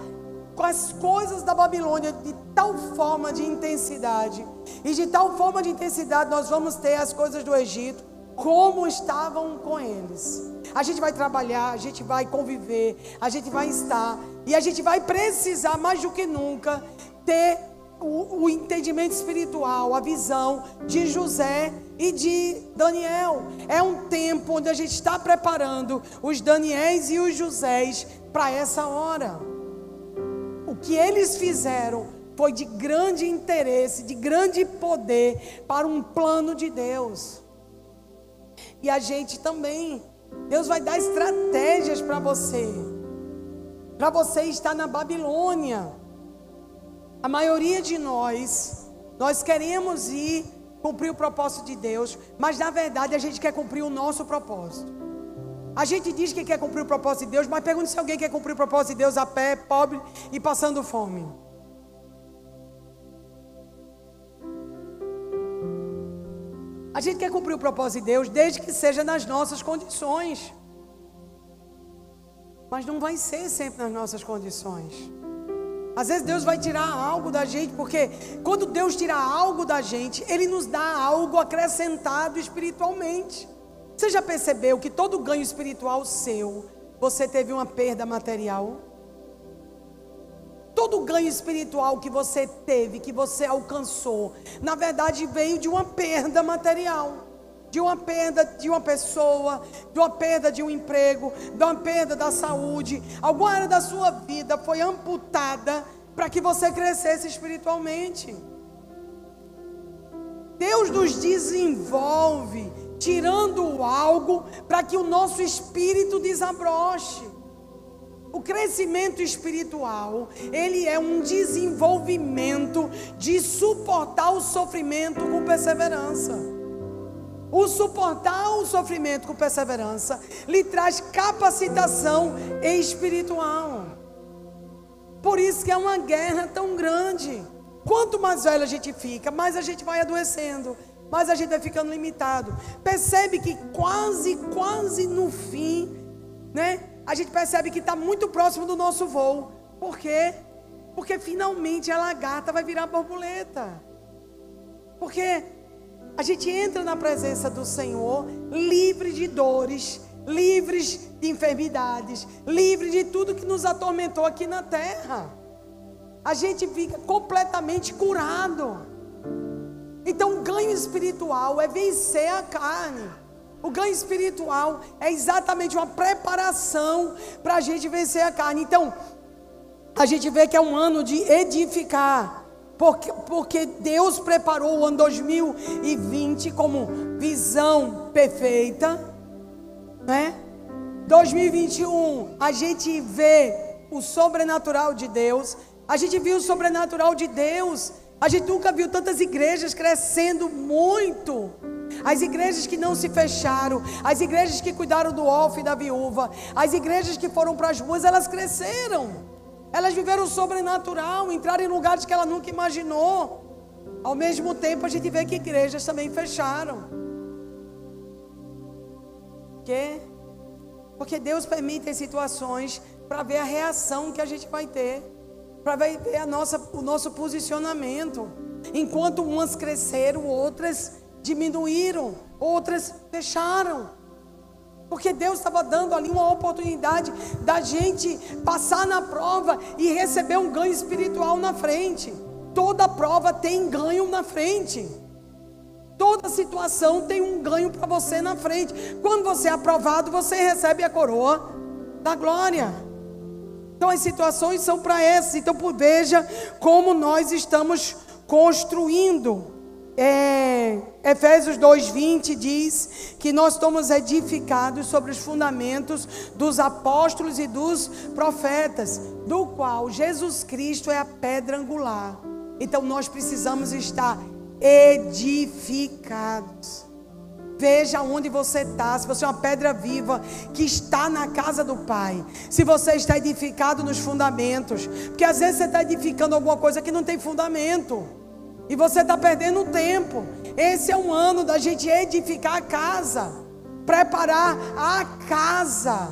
com as coisas da Babilônia de tal forma de intensidade. E de tal forma de intensidade nós vamos ter as coisas do Egito como estavam com eles. A gente vai trabalhar, a gente vai conviver, a gente vai estar e a gente vai precisar mais do que nunca ter o, o, entendimento espiritual, a visão de José e de Daniel. É um tempo onde a gente está preparando os Daniéis e os Josés para essa hora. O que eles fizeram foi de grande interesse, de grande poder para um plano de Deus. E a gente também Deus vai dar estratégias para você. Para você estar na Babilônia. A maioria de nós, nós queremos ir cumprir o propósito de Deus, mas na verdade a gente quer cumprir o nosso propósito. A gente diz que quer cumprir o propósito de Deus, mas pergunta se alguém quer cumprir o propósito de Deus a pé, pobre e passando fome. A gente quer cumprir o propósito de Deus desde que seja nas nossas condições. Mas não vai ser sempre nas nossas condições. Às vezes Deus vai tirar algo da gente, porque quando Deus tira algo da gente, Ele nos dá algo acrescentado espiritualmente. Você já percebeu que todo ganho espiritual seu, você teve uma perda material? Todo ganho espiritual que você teve, que você alcançou, na verdade veio de uma perda material. De uma perda de uma pessoa, de uma perda de um emprego, de uma perda da saúde. Alguma área da sua vida foi amputada para que você crescesse espiritualmente. Deus nos desenvolve tirando algo para que o nosso espírito desabroche. O crescimento espiritual, ele é um desenvolvimento de suportar o sofrimento com perseverança. O suportar o sofrimento com perseverança lhe traz capacitação espiritual. Por isso que é uma guerra tão grande. Quanto mais velho a gente fica, mais a gente vai adoecendo mas a gente vai ficando limitado. Percebe que quase, quase no fim, né? A gente percebe que está muito próximo do nosso voo. Por quê? Porque finalmente a lagarta vai virar borboleta. Porque a gente entra na presença do Senhor livre de dores, livres de enfermidades, livre de tudo que nos atormentou aqui na terra. A gente fica completamente curado. Então, o ganho espiritual é vencer a carne. O ganho espiritual é exatamente uma preparação para a gente vencer a carne. Então, a gente vê que é um ano de edificar. Porque, porque Deus preparou o ano 2020 como visão perfeita. Né? 2021, a gente vê o sobrenatural de Deus. A gente viu o sobrenatural de Deus a gente nunca viu tantas igrejas crescendo muito. As igrejas que não se fecharam, as igrejas que cuidaram do órfão e da viúva, as igrejas que foram para as ruas, elas cresceram. Elas viveram sobrenatural, entraram em lugares que ela nunca imaginou. Ao mesmo tempo, a gente vê que igrejas também fecharam. Por quê? Porque Deus permite situações para ver a reação que a gente vai ter para ver a nossa, o nosso posicionamento. Enquanto umas cresceram, outras diminuíram, outras fecharam. Porque Deus estava dando ali uma oportunidade da gente passar na prova e receber um ganho espiritual na frente. Toda prova tem ganho na frente. Toda situação tem um ganho para você na frente. Quando você é aprovado, você recebe a coroa da glória. Então as situações são para essas. Então veja como nós estamos construindo. É, Efésios 2:20 diz que nós estamos edificados sobre os fundamentos dos apóstolos e dos profetas, do qual Jesus Cristo é a pedra angular. Então nós precisamos estar edificados. Veja onde você está. Se você é uma pedra viva que está na casa do Pai. Se você está edificado nos fundamentos. Porque às vezes você está edificando alguma coisa que não tem fundamento. E você está perdendo tempo. Esse é um ano da gente edificar a casa. Preparar a casa.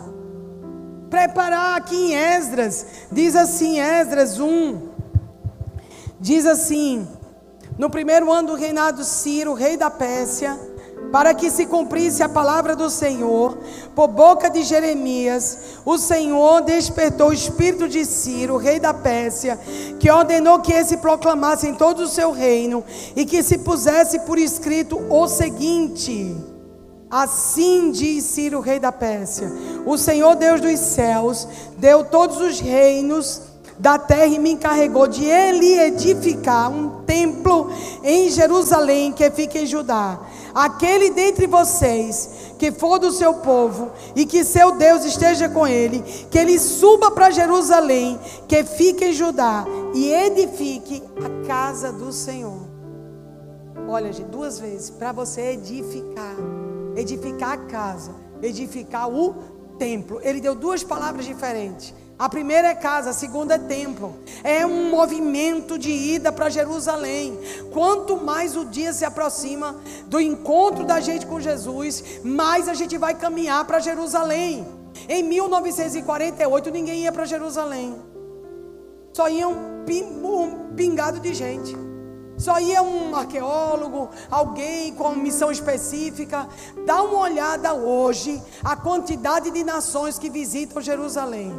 Preparar aqui em Esdras. Diz assim, Esdras 1. Diz assim: No primeiro ano do reinado Ciro, rei da Pérsia para que se cumprisse a palavra do Senhor, por boca de Jeremias, o Senhor despertou o espírito de Ciro, rei da Pérsia, que ordenou que esse proclamasse em todo o seu reino e que se pusesse por escrito o seguinte: Assim diz Ciro, rei da Pérsia: O Senhor Deus dos céus deu todos os reinos da terra e me encarregou de ele edificar um templo em Jerusalém que fica em Judá aquele dentre vocês que for do seu povo e que seu Deus esteja com ele, que ele suba para Jerusalém, que fique em Judá e edifique a casa do Senhor. Olha, gente, duas vezes, para você edificar, edificar a casa, edificar o templo. Ele deu duas palavras diferentes. A primeira é casa, a segunda é templo. É um movimento de ida para Jerusalém. Quanto mais o dia se aproxima do encontro da gente com Jesus, mais a gente vai caminhar para Jerusalém. Em 1948 ninguém ia para Jerusalém. Só ia um pingado de gente. Só ia um arqueólogo, alguém com missão específica. Dá uma olhada hoje a quantidade de nações que visitam Jerusalém.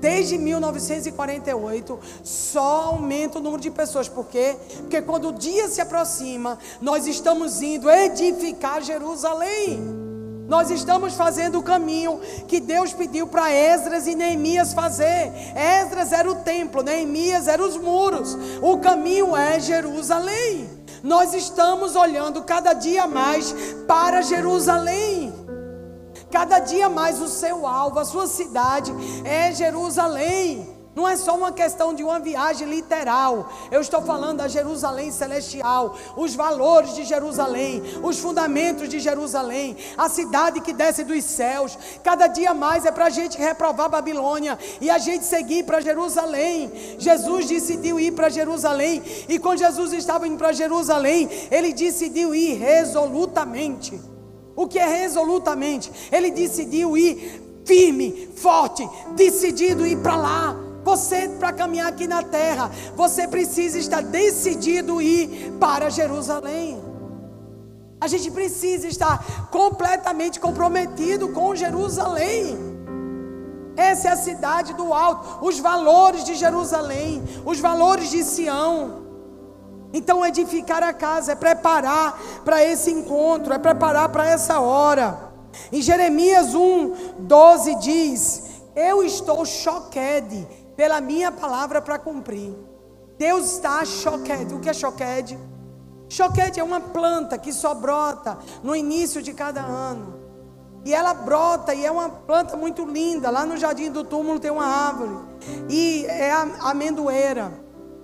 Desde 1948, só aumenta o número de pessoas. Por quê? Porque quando o dia se aproxima, nós estamos indo edificar Jerusalém. Nós estamos fazendo o caminho que Deus pediu para Esdras e Neemias fazer. Esdras era o templo, Neemias era os muros. O caminho é Jerusalém. Nós estamos olhando cada dia mais para Jerusalém. Cada dia mais o seu alvo, a sua cidade é Jerusalém. Não é só uma questão de uma viagem literal. Eu estou falando da Jerusalém celestial, os valores de Jerusalém, os fundamentos de Jerusalém, a cidade que desce dos céus. Cada dia mais é para a gente reprovar Babilônia e a gente seguir para Jerusalém. Jesus decidiu ir para Jerusalém e quando Jesus estava indo para Jerusalém, ele decidiu ir resolutamente. O que é resolutamente? Ele decidiu ir firme, forte, decidido ir para lá. Você, para caminhar aqui na terra, você precisa estar decidido ir para Jerusalém. A gente precisa estar completamente comprometido com Jerusalém. Essa é a cidade do alto, os valores de Jerusalém, os valores de Sião. Então, edificar a casa é preparar para esse encontro, é preparar para essa hora. Em Jeremias 1, 12 diz: Eu estou choquede pela minha palavra para cumprir. Deus está choquete. O que é choquete? Choquete é uma planta que só brota no início de cada ano. E ela brota e é uma planta muito linda. Lá no jardim do túmulo tem uma árvore. E é a amendoeira.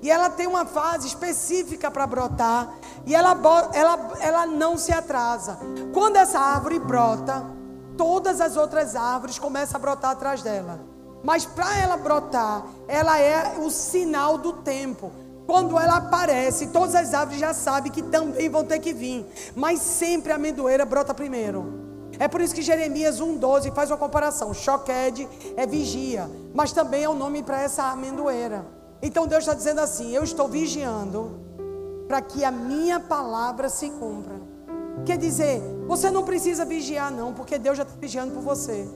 E ela tem uma fase específica para brotar. E ela, ela, ela não se atrasa. Quando essa árvore brota, todas as outras árvores começam a brotar atrás dela. Mas para ela brotar, ela é o sinal do tempo. Quando ela aparece, todas as árvores já sabem que também vão ter que vir. Mas sempre a amendoeira brota primeiro. É por isso que Jeremias 1,12 faz uma comparação. Choquede é vigia, mas também é o nome para essa amendoeira. Então Deus está dizendo assim: Eu estou vigiando para que a minha palavra se cumpra. Quer dizer, você não precisa vigiar, não, porque Deus já está vigiando por você.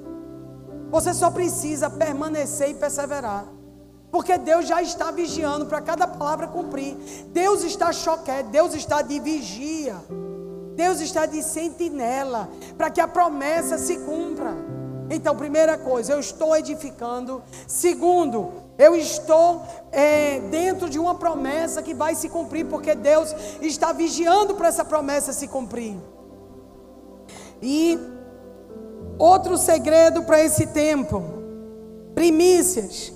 Você só precisa permanecer e perseverar. Porque Deus já está vigiando para cada palavra cumprir. Deus está choquete, Deus está de vigia. Deus está de sentinela para que a promessa se cumpra. Então, primeira coisa, eu estou edificando. Segundo, eu estou é, dentro de uma promessa que vai se cumprir, porque Deus está vigiando para essa promessa se cumprir. E Outro segredo para esse tempo: primícias.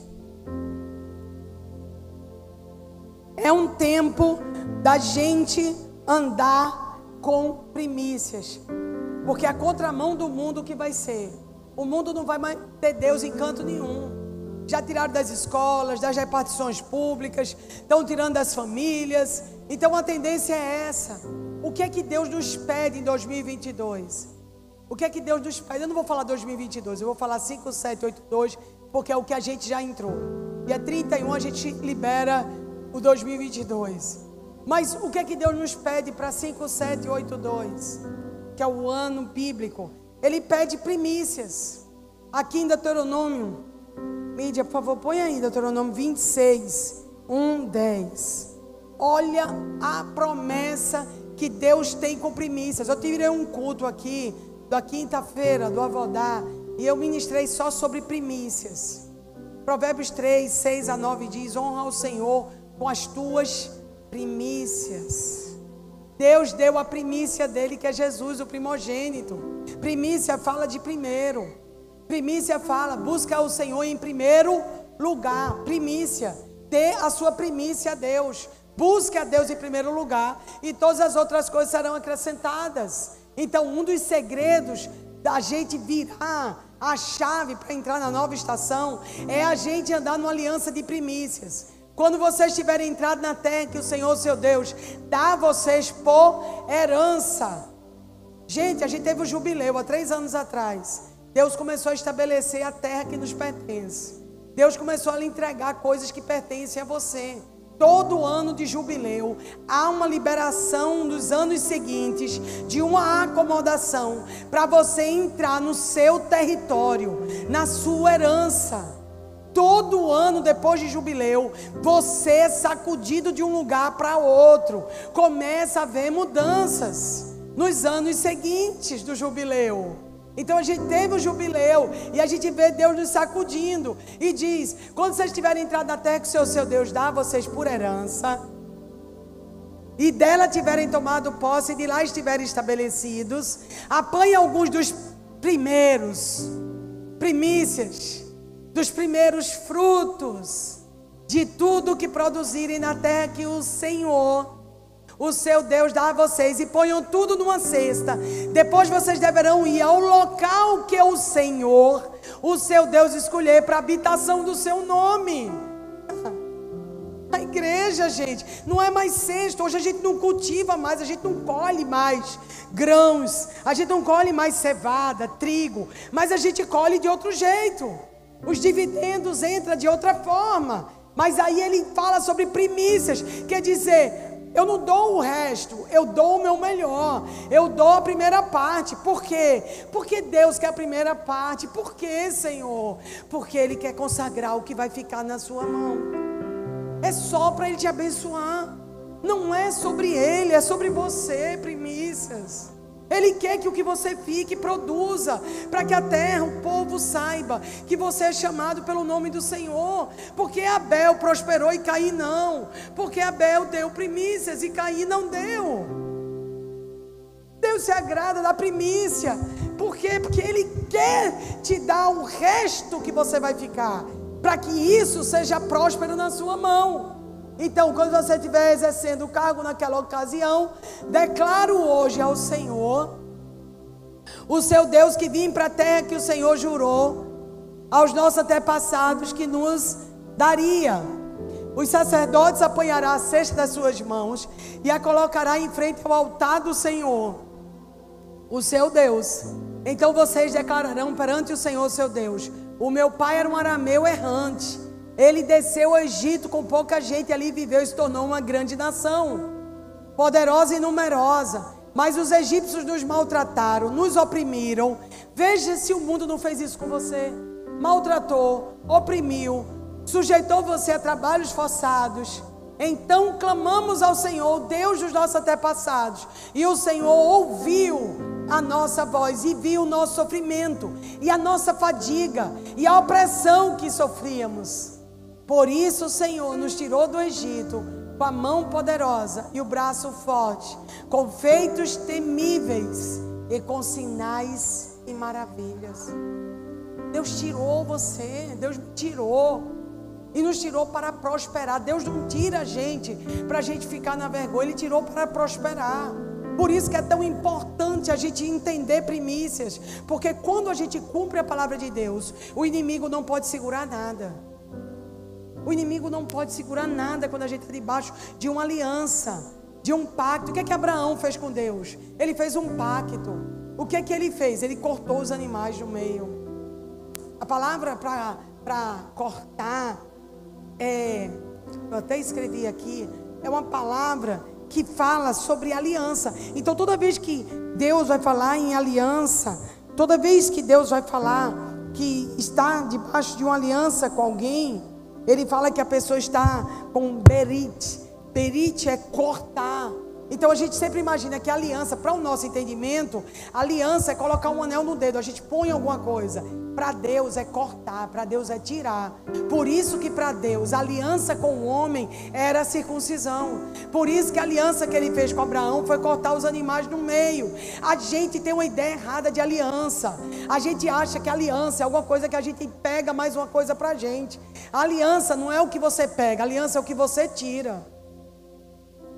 É um tempo da gente andar com primícias. Porque a contramão do mundo que vai ser. O mundo não vai mais ter Deus em canto nenhum. Já tiraram das escolas, das repartições públicas, estão tirando das famílias. Então a tendência é essa. O que é que Deus nos pede em 2022? O que é que Deus nos faz? Eu não vou falar 2022, eu vou falar 5, 7, 8, 2, porque é o que a gente já entrou. Dia 31 a gente libera o 2022. Mas o que é que Deus nos pede para 5, 7, 8, 2? Que é o ano bíblico. Ele pede primícias. Aqui em Deuteronômio, mídia, por favor, põe aí Deuteronômio 26, 1, 10. Olha a promessa que Deus tem com primícias. Eu tirei um culto aqui da quinta-feira do Avodá, e eu ministrei só sobre primícias. Provérbios 3, 6 a 9 diz: Honra ao Senhor com as tuas primícias. Deus deu a primícia dele, que é Jesus, o primogênito. Primícia fala de primeiro. Primícia fala, busca o Senhor em primeiro lugar. Primícia. Dê a sua primícia a Deus. Busque a Deus em primeiro lugar. E todas as outras coisas serão acrescentadas. Então, um dos segredos da gente virar a chave para entrar na nova estação é a gente andar numa aliança de primícias. Quando vocês tiverem entrado na terra que o Senhor, seu Deus, dá a vocês por herança. Gente, a gente teve o um jubileu há três anos atrás. Deus começou a estabelecer a terra que nos pertence. Deus começou a lhe entregar coisas que pertencem a você. Todo ano de jubileu há uma liberação dos anos seguintes de uma acomodação para você entrar no seu território, na sua herança. Todo ano depois de jubileu, você é sacudido de um lugar para outro. Começa a haver mudanças nos anos seguintes do jubileu. Então a gente teve o jubileu e a gente vê Deus nos sacudindo e diz: quando vocês tiverem entrado na terra que o seu, seu Deus dá a vocês por herança, e dela tiverem tomado posse e de lá estiverem estabelecidos, apanhe alguns dos primeiros, primícias dos primeiros frutos de tudo que produzirem na terra que o Senhor, o seu Deus, dá a vocês e ponham tudo numa cesta. Depois vocês deverão ir ao local que o Senhor, o seu Deus, escolher para a habitação do seu nome. A igreja, gente, não é mais cesto. Hoje a gente não cultiva mais, a gente não colhe mais grãos, a gente não colhe mais cevada, trigo, mas a gente colhe de outro jeito. Os dividendos entram de outra forma. Mas aí ele fala sobre primícias, quer dizer, eu não dou o resto, eu dou o meu melhor, eu dou a primeira parte. Por quê? Porque Deus quer a primeira parte. Por quê, Senhor? Porque Ele quer consagrar o que vai ficar na sua mão. É só para Ele te abençoar. Não é sobre Ele, é sobre você, primícias. Ele quer que o que você fique produza, para que a terra, o povo saiba que você é chamado pelo nome do Senhor. Porque Abel prosperou e Caim não. Porque Abel deu primícias e Caim não deu. Deus se agrada da primícia. Por quê? Porque Ele quer te dar o resto que você vai ficar. Para que isso seja próspero na sua mão. Então, quando você estiver exercendo o cargo naquela ocasião, declaro hoje ao Senhor, o seu Deus que vim para a terra que o Senhor jurou aos nossos antepassados que nos daria. Os sacerdotes apanharão a cesta das suas mãos e a colocará em frente ao altar do Senhor, o seu Deus. Então vocês declararão perante o Senhor, seu Deus: O meu pai era um arameu errante ele desceu ao Egito com pouca gente, ali viveu e se tornou uma grande nação, poderosa e numerosa. Mas os egípcios nos maltrataram, nos oprimiram. Veja se o mundo não fez isso com você. Maltratou, oprimiu, sujeitou você a trabalhos forçados. Então clamamos ao Senhor, Deus dos nossos antepassados, e o Senhor ouviu a nossa voz e viu o nosso sofrimento, e a nossa fadiga, e a opressão que sofríamos. Por isso o Senhor nos tirou do Egito com a mão poderosa e o braço forte, com feitos temíveis e com sinais e maravilhas. Deus tirou você, Deus me tirou. E nos tirou para prosperar. Deus não tira a gente para a gente ficar na vergonha. Ele tirou para prosperar. Por isso que é tão importante a gente entender primícias. Porque quando a gente cumpre a palavra de Deus, o inimigo não pode segurar nada. O inimigo não pode segurar nada quando a gente está debaixo de uma aliança, de um pacto. O que é que Abraão fez com Deus? Ele fez um pacto. O que é que ele fez? Ele cortou os animais do meio. A palavra para cortar é, eu até escrevi aqui, é uma palavra que fala sobre aliança. Então toda vez que Deus vai falar em aliança, toda vez que Deus vai falar que está debaixo de uma aliança com alguém, ele fala que a pessoa está com berit. Berit é cortar. Então a gente sempre imagina que aliança, para o nosso entendimento, aliança é colocar um anel no dedo, a gente põe alguma coisa. Para Deus é cortar, para Deus é tirar. Por isso que para Deus a aliança com o homem era a circuncisão. Por isso que a aliança que ele fez com Abraão foi cortar os animais no meio. A gente tem uma ideia errada de aliança. A gente acha que aliança é alguma coisa que a gente pega mais uma coisa para a gente. A aliança não é o que você pega, aliança é o que você tira.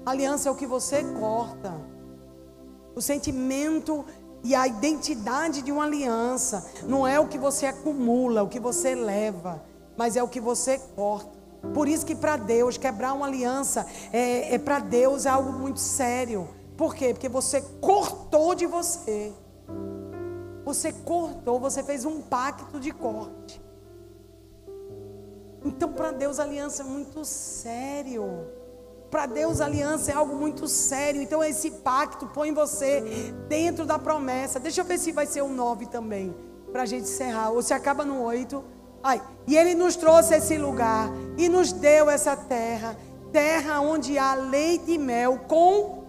Aliança é o que você corta. O sentimento e a identidade de uma aliança não é o que você acumula, o que você leva, mas é o que você corta. Por isso que para Deus quebrar uma aliança é, é para Deus algo muito sério. Por quê? Porque você cortou de você. Você cortou, você fez um pacto de corte. Então para Deus aliança é muito sério. Para Deus, aliança é algo muito sério. Então, esse pacto põe você dentro da promessa. Deixa eu ver se vai ser um 9 também, para a gente encerrar. Ou se acaba no 8. Ai, e Ele nos trouxe esse lugar e nos deu essa terra terra onde há leite e mel com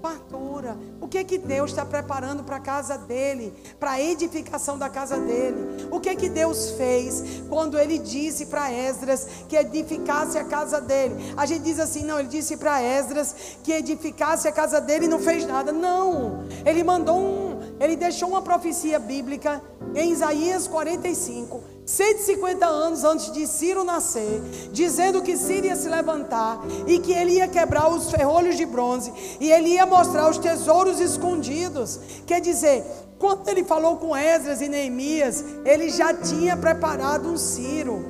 fartura. O que que Deus está preparando para a casa dele, para a edificação da casa dele? O que que Deus fez quando ele disse para Esdras que edificasse a casa dele? A gente diz assim, não, ele disse para Esdras que edificasse a casa dele e não fez nada. Não, ele mandou um, ele deixou uma profecia bíblica em Isaías 45 150 anos antes de Ciro nascer, dizendo que Ciro ia se levantar e que ele ia quebrar os ferrolhos de bronze e ele ia mostrar os tesouros escondidos. Quer dizer, quando ele falou com Esdras e Neemias, ele já tinha preparado um Ciro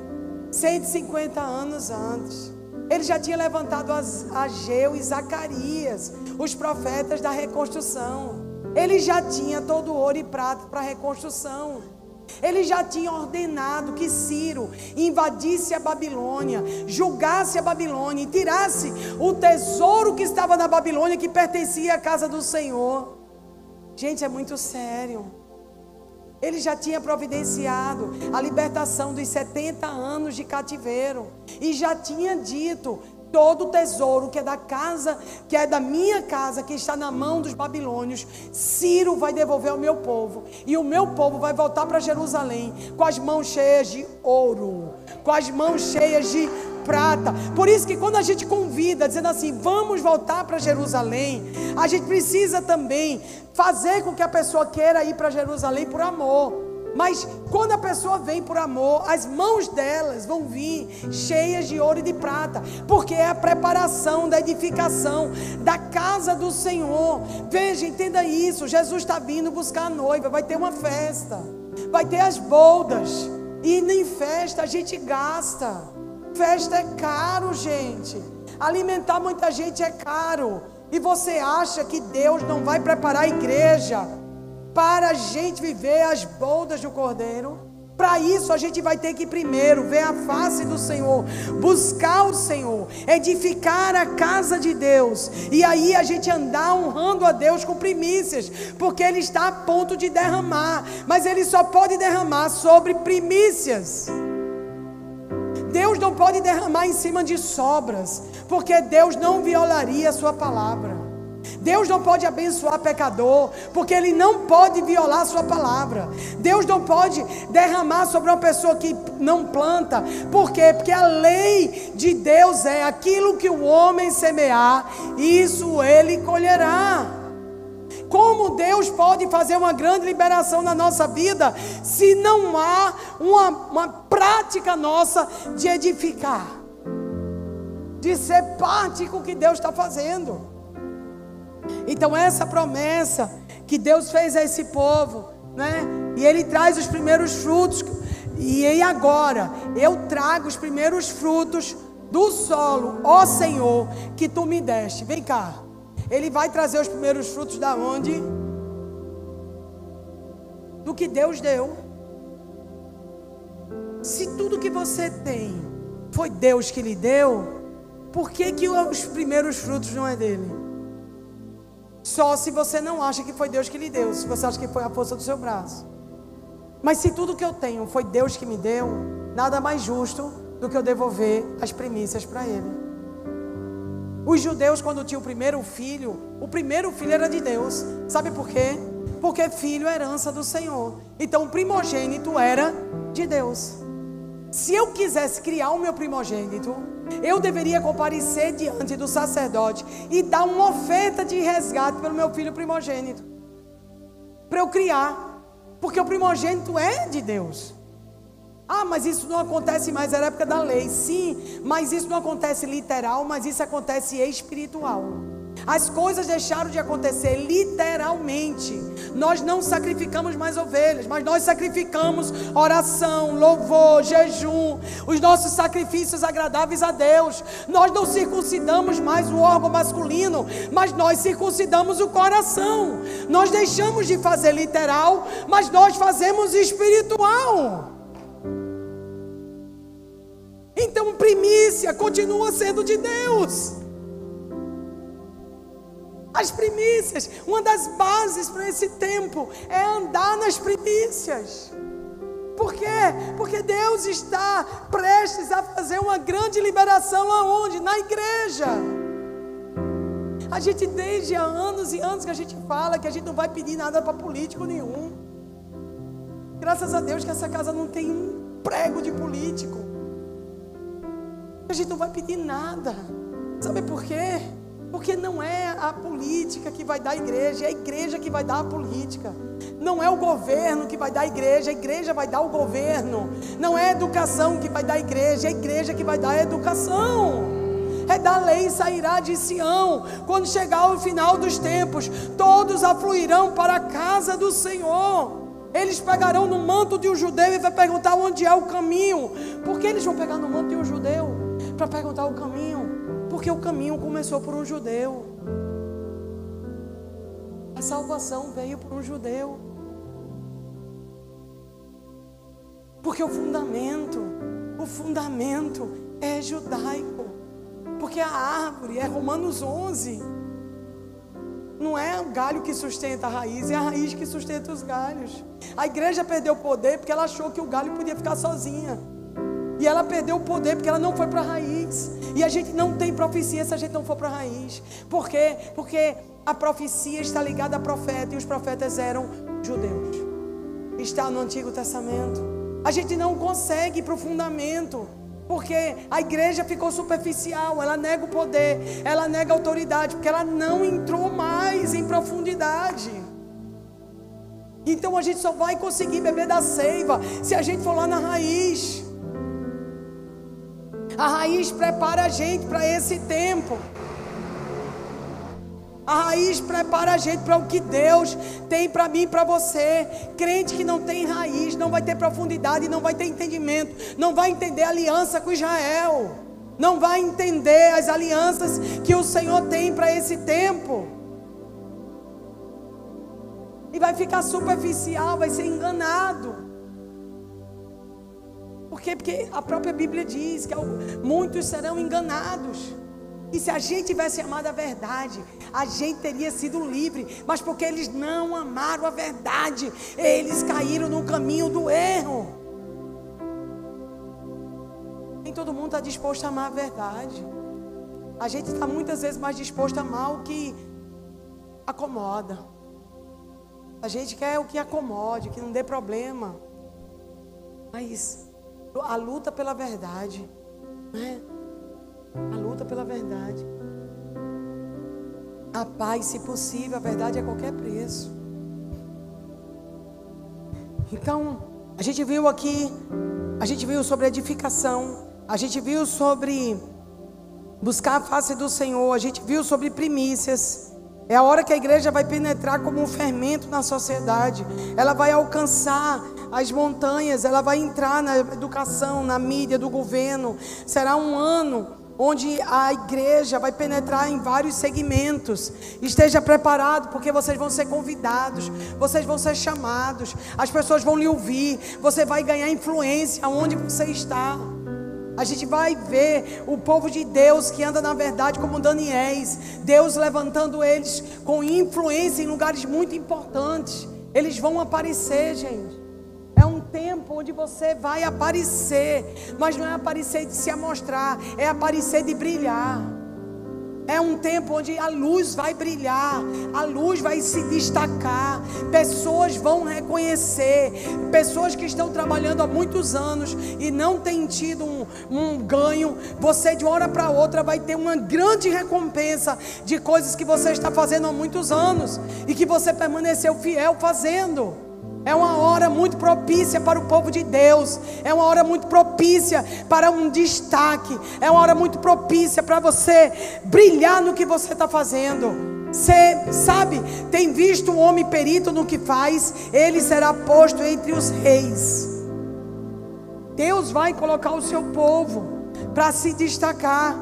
150 anos antes. Ele já tinha levantado Ageu e Zacarias, os profetas da reconstrução. Ele já tinha todo ouro e prata para a reconstrução. Ele já tinha ordenado que Ciro invadisse a Babilônia, julgasse a Babilônia e tirasse o tesouro que estava na Babilônia, que pertencia à casa do Senhor. Gente, é muito sério. Ele já tinha providenciado a libertação dos 70 anos de cativeiro e já tinha dito todo o tesouro que é da casa, que é da minha casa, que está na mão dos babilônios, Ciro vai devolver ao meu povo, e o meu povo vai voltar para Jerusalém com as mãos cheias de ouro, com as mãos cheias de prata. Por isso que quando a gente convida, dizendo assim, vamos voltar para Jerusalém, a gente precisa também fazer com que a pessoa queira ir para Jerusalém por amor. Mas quando a pessoa vem por amor, as mãos delas vão vir cheias de ouro e de prata, porque é a preparação da edificação da casa do Senhor. Veja, entenda isso: Jesus está vindo buscar a noiva, vai ter uma festa, vai ter as boldas, e nem festa a gente gasta. Festa é caro, gente. Alimentar muita gente é caro. E você acha que Deus não vai preparar a igreja? Para a gente viver as boldas do Cordeiro. Para isso a gente vai ter que primeiro ver a face do Senhor, buscar o Senhor, edificar a casa de Deus, e aí a gente andar honrando a Deus com primícias, porque Ele está a ponto de derramar, mas Ele só pode derramar sobre primícias. Deus não pode derramar em cima de sobras, porque Deus não violaria a Sua palavra. Deus não pode abençoar pecador, porque Ele não pode violar sua palavra. Deus não pode derramar sobre uma pessoa que não planta. Por quê? Porque a lei de Deus é aquilo que o homem semear, isso ele colherá. Como Deus pode fazer uma grande liberação na nossa vida se não há uma, uma prática nossa de edificar, de ser parte com o que Deus está fazendo? Então, essa promessa que Deus fez a esse povo, né? E Ele traz os primeiros frutos. E aí agora, eu trago os primeiros frutos do solo, ó Senhor, que tu me deste. Vem cá. Ele vai trazer os primeiros frutos da onde? Do que Deus deu. Se tudo que você tem foi Deus que lhe deu, por que, que os primeiros frutos não é dele? Só se você não acha que foi Deus que lhe deu, se você acha que foi a força do seu braço. Mas se tudo que eu tenho foi Deus que me deu, nada mais justo do que eu devolver as primícias para Ele. Os judeus, quando tinham o primeiro filho, o primeiro filho era de Deus. Sabe por quê? Porque filho é herança do Senhor. Então o primogênito era de Deus. Se eu quisesse criar o meu primogênito, eu deveria comparecer diante do sacerdote e dar uma oferta de resgate pelo meu filho primogênito. Para eu criar. Porque o primogênito é de Deus. Ah, mas isso não acontece mais, era época da lei. Sim, mas isso não acontece literal, mas isso acontece espiritual. As coisas deixaram de acontecer literalmente. Nós não sacrificamos mais ovelhas, mas nós sacrificamos oração, louvor, jejum, os nossos sacrifícios agradáveis a Deus. Nós não circuncidamos mais o órgão masculino, mas nós circuncidamos o coração. Nós deixamos de fazer literal, mas nós fazemos espiritual. Então, primícia continua sendo de Deus. As primícias, uma das bases para esse tempo é andar nas primícias. Por quê? Porque Deus está prestes a fazer uma grande liberação aonde? Na igreja. A gente desde há anos e anos que a gente fala que a gente não vai pedir nada para político nenhum. Graças a Deus que essa casa não tem um prego de político. A gente não vai pedir nada. Sabe por quê? Porque não é a política que vai dar a igreja, é a igreja que vai dar a política. Não é o governo que vai dar a igreja, a igreja vai dar o governo. Não é a educação que vai dar a igreja, é a igreja que vai dar a educação. É da lei sairá de Sião. Quando chegar o final dos tempos, todos afluirão para a casa do Senhor. Eles pegarão no manto de um judeu e vai perguntar onde é o caminho. Por que eles vão pegar no manto de um judeu? Para perguntar o caminho. Porque o caminho começou por um judeu. A salvação veio por um judeu. Porque o fundamento, o fundamento é judaico. Porque a árvore é Romanos 11. Não é o galho que sustenta a raiz, é a raiz que sustenta os galhos. A igreja perdeu o poder porque ela achou que o galho podia ficar sozinha. E ela perdeu o poder porque ela não foi para a raiz. E a gente não tem profecia se a gente não for para a raiz. Por quê? Porque a profecia está ligada a profeta e os profetas eram judeus. Está no Antigo Testamento. A gente não consegue ir para o fundamento. Porque a igreja ficou superficial, ela nega o poder, ela nega a autoridade, porque ela não entrou mais em profundidade. Então a gente só vai conseguir beber da seiva se a gente for lá na raiz. A raiz prepara a gente para esse tempo. A raiz prepara a gente para o que Deus tem para mim e para você. Crente que não tem raiz, não vai ter profundidade, não vai ter entendimento, não vai entender a aliança com Israel, não vai entender as alianças que o Senhor tem para esse tempo. E vai ficar superficial, vai ser enganado. Por quê? Porque a própria Bíblia diz que muitos serão enganados. E se a gente tivesse amado a verdade, a gente teria sido livre. Mas porque eles não amaram a verdade, eles caíram no caminho do erro. Nem todo mundo está disposto a amar a verdade. A gente está muitas vezes mais disposto a amar o que acomoda. A gente quer o que acomode, que não dê problema. Mas a luta pela verdade. Né? A luta pela verdade. A paz, se possível, a verdade a qualquer preço. Então, a gente viu aqui, a gente viu sobre edificação, a gente viu sobre buscar a face do Senhor, a gente viu sobre primícias. É a hora que a igreja vai penetrar como um fermento na sociedade. Ela vai alcançar as montanhas, ela vai entrar na educação, na mídia do governo. Será um ano onde a igreja vai penetrar em vários segmentos. Esteja preparado, porque vocês vão ser convidados, vocês vão ser chamados, as pessoas vão lhe ouvir, você vai ganhar influência onde você está. A gente vai ver o povo de Deus que anda na verdade como Daniéis, Deus levantando eles com influência em lugares muito importantes. Eles vão aparecer, gente tempo onde você vai aparecer, mas não é aparecer de se amostrar, é aparecer de brilhar. É um tempo onde a luz vai brilhar, a luz vai se destacar, pessoas vão reconhecer, pessoas que estão trabalhando há muitos anos e não têm tido um, um ganho, você de uma hora para outra vai ter uma grande recompensa de coisas que você está fazendo há muitos anos e que você permaneceu fiel fazendo. É uma hora muito propícia para o povo de Deus. É uma hora muito propícia para um destaque. É uma hora muito propícia para você brilhar no que você está fazendo. Você sabe, tem visto um homem perito no que faz, ele será posto entre os reis. Deus vai colocar o seu povo para se destacar.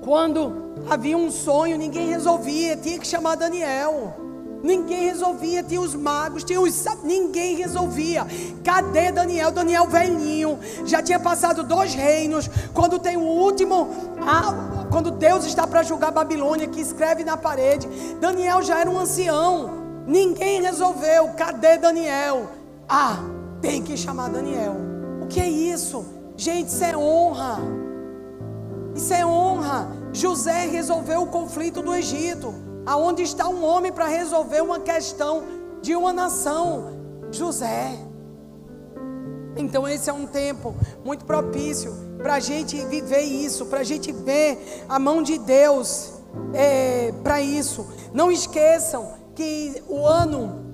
Quando havia um sonho, ninguém resolvia, tinha que chamar Daniel. Ninguém resolvia, tinha os magos, tinha os ninguém resolvia. Cadê Daniel? Daniel velhinho, já tinha passado dois reinos. Quando tem o último, ah, quando Deus está para julgar Babilônia, que escreve na parede, Daniel já era um ancião. Ninguém resolveu. Cadê Daniel? Ah, tem que chamar Daniel. O que é isso? Gente, isso é honra. Isso é honra. José resolveu o conflito do Egito. Aonde está um homem para resolver uma questão de uma nação? José. Então esse é um tempo muito propício para a gente viver isso, para a gente ver a mão de Deus é, para isso. Não esqueçam que o ano